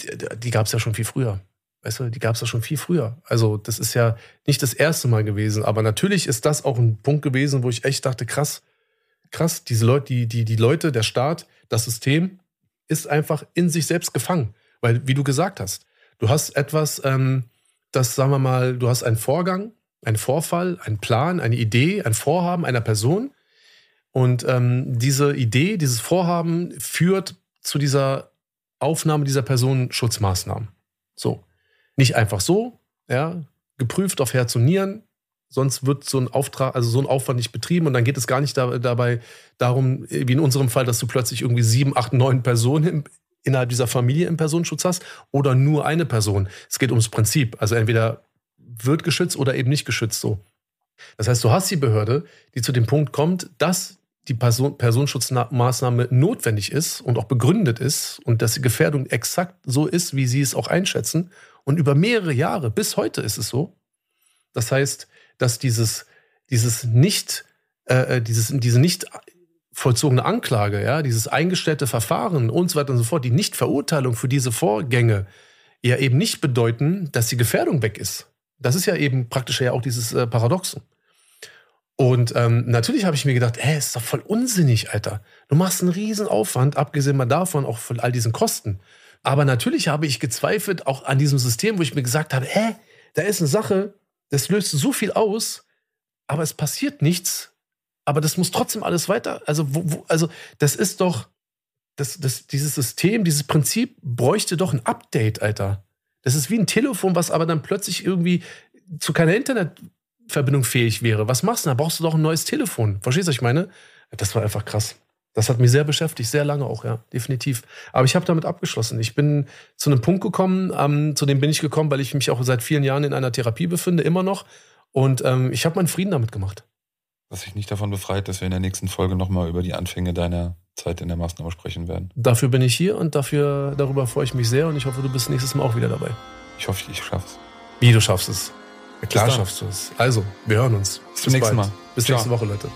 die, die gab es ja schon viel früher. Weißt du, die gab es ja schon viel früher. Also, das ist ja nicht das erste Mal gewesen. Aber natürlich ist das auch ein Punkt gewesen, wo ich echt dachte, krass, krass, diese Leute, die, die, die Leute, der Staat, das System ist einfach in sich selbst gefangen. Weil, wie du gesagt hast, du hast etwas, ähm, das, sagen wir mal, du hast einen Vorgang, einen Vorfall, einen Plan, eine Idee, ein Vorhaben einer Person. Und ähm, diese Idee, dieses Vorhaben führt zu dieser Aufnahme dieser Person Schutzmaßnahmen. So. Nicht einfach so, ja, geprüft auf Herz und Nieren, sonst wird so ein Auftrag, also so ein Aufwand nicht betrieben und dann geht es gar nicht da, dabei darum, wie in unserem Fall, dass du plötzlich irgendwie sieben, acht, neun Personen im, innerhalb dieser Familie im Personenschutz hast oder nur eine Person. Es geht ums Prinzip. Also entweder wird geschützt oder eben nicht geschützt so. Das heißt, du hast die Behörde, die zu dem Punkt kommt, dass die Person, Personenschutzmaßnahme notwendig ist und auch begründet ist und dass die Gefährdung exakt so ist, wie sie es auch einschätzen und über mehrere Jahre, bis heute ist es so. Das heißt, dass dieses, dieses nicht, äh, äh, dieses, diese nicht vollzogene Anklage, ja, dieses eingestellte Verfahren und so weiter und so fort, die Nichtverurteilung für diese Vorgänge ja eben nicht bedeuten, dass die Gefährdung weg ist. Das ist ja eben praktisch ja auch dieses äh, Paradoxon. Und ähm, natürlich habe ich mir gedacht, ey, ist doch voll unsinnig, Alter. Du machst einen riesen Aufwand, abgesehen mal davon, auch von all diesen Kosten. Aber natürlich habe ich gezweifelt auch an diesem System, wo ich mir gesagt habe, hä, da ist eine Sache, das löst so viel aus, aber es passiert nichts. Aber das muss trotzdem alles weiter. Also, wo, wo, also das ist doch, das, das, dieses System, dieses Prinzip bräuchte doch ein Update, Alter. Das ist wie ein Telefon, was aber dann plötzlich irgendwie zu keiner Internetverbindung fähig wäre. Was machst du? Da brauchst du doch ein neues Telefon. Verstehst du, was ich meine? Das war einfach krass. Das hat mich sehr beschäftigt, sehr lange auch, ja, definitiv. Aber ich habe damit abgeschlossen. Ich bin zu einem Punkt gekommen, ähm, zu dem bin ich gekommen, weil ich mich auch seit vielen Jahren in einer Therapie befinde, immer noch. Und ähm, ich habe meinen Frieden damit gemacht. Was sich nicht davon befreit, dass wir in der nächsten Folge nochmal über die Anfänge deiner Zeit in der Maßnahme sprechen werden. Dafür bin ich hier und dafür, darüber freue ich mich sehr und ich hoffe, du bist nächstes Mal auch wieder dabei. Ich hoffe, ich schaff's. Wie du schaffst es. Ja, klar schaffst du es. Also, wir hören uns. Bis zum nächsten. Mal. Bis Ciao. nächste Woche, Leute.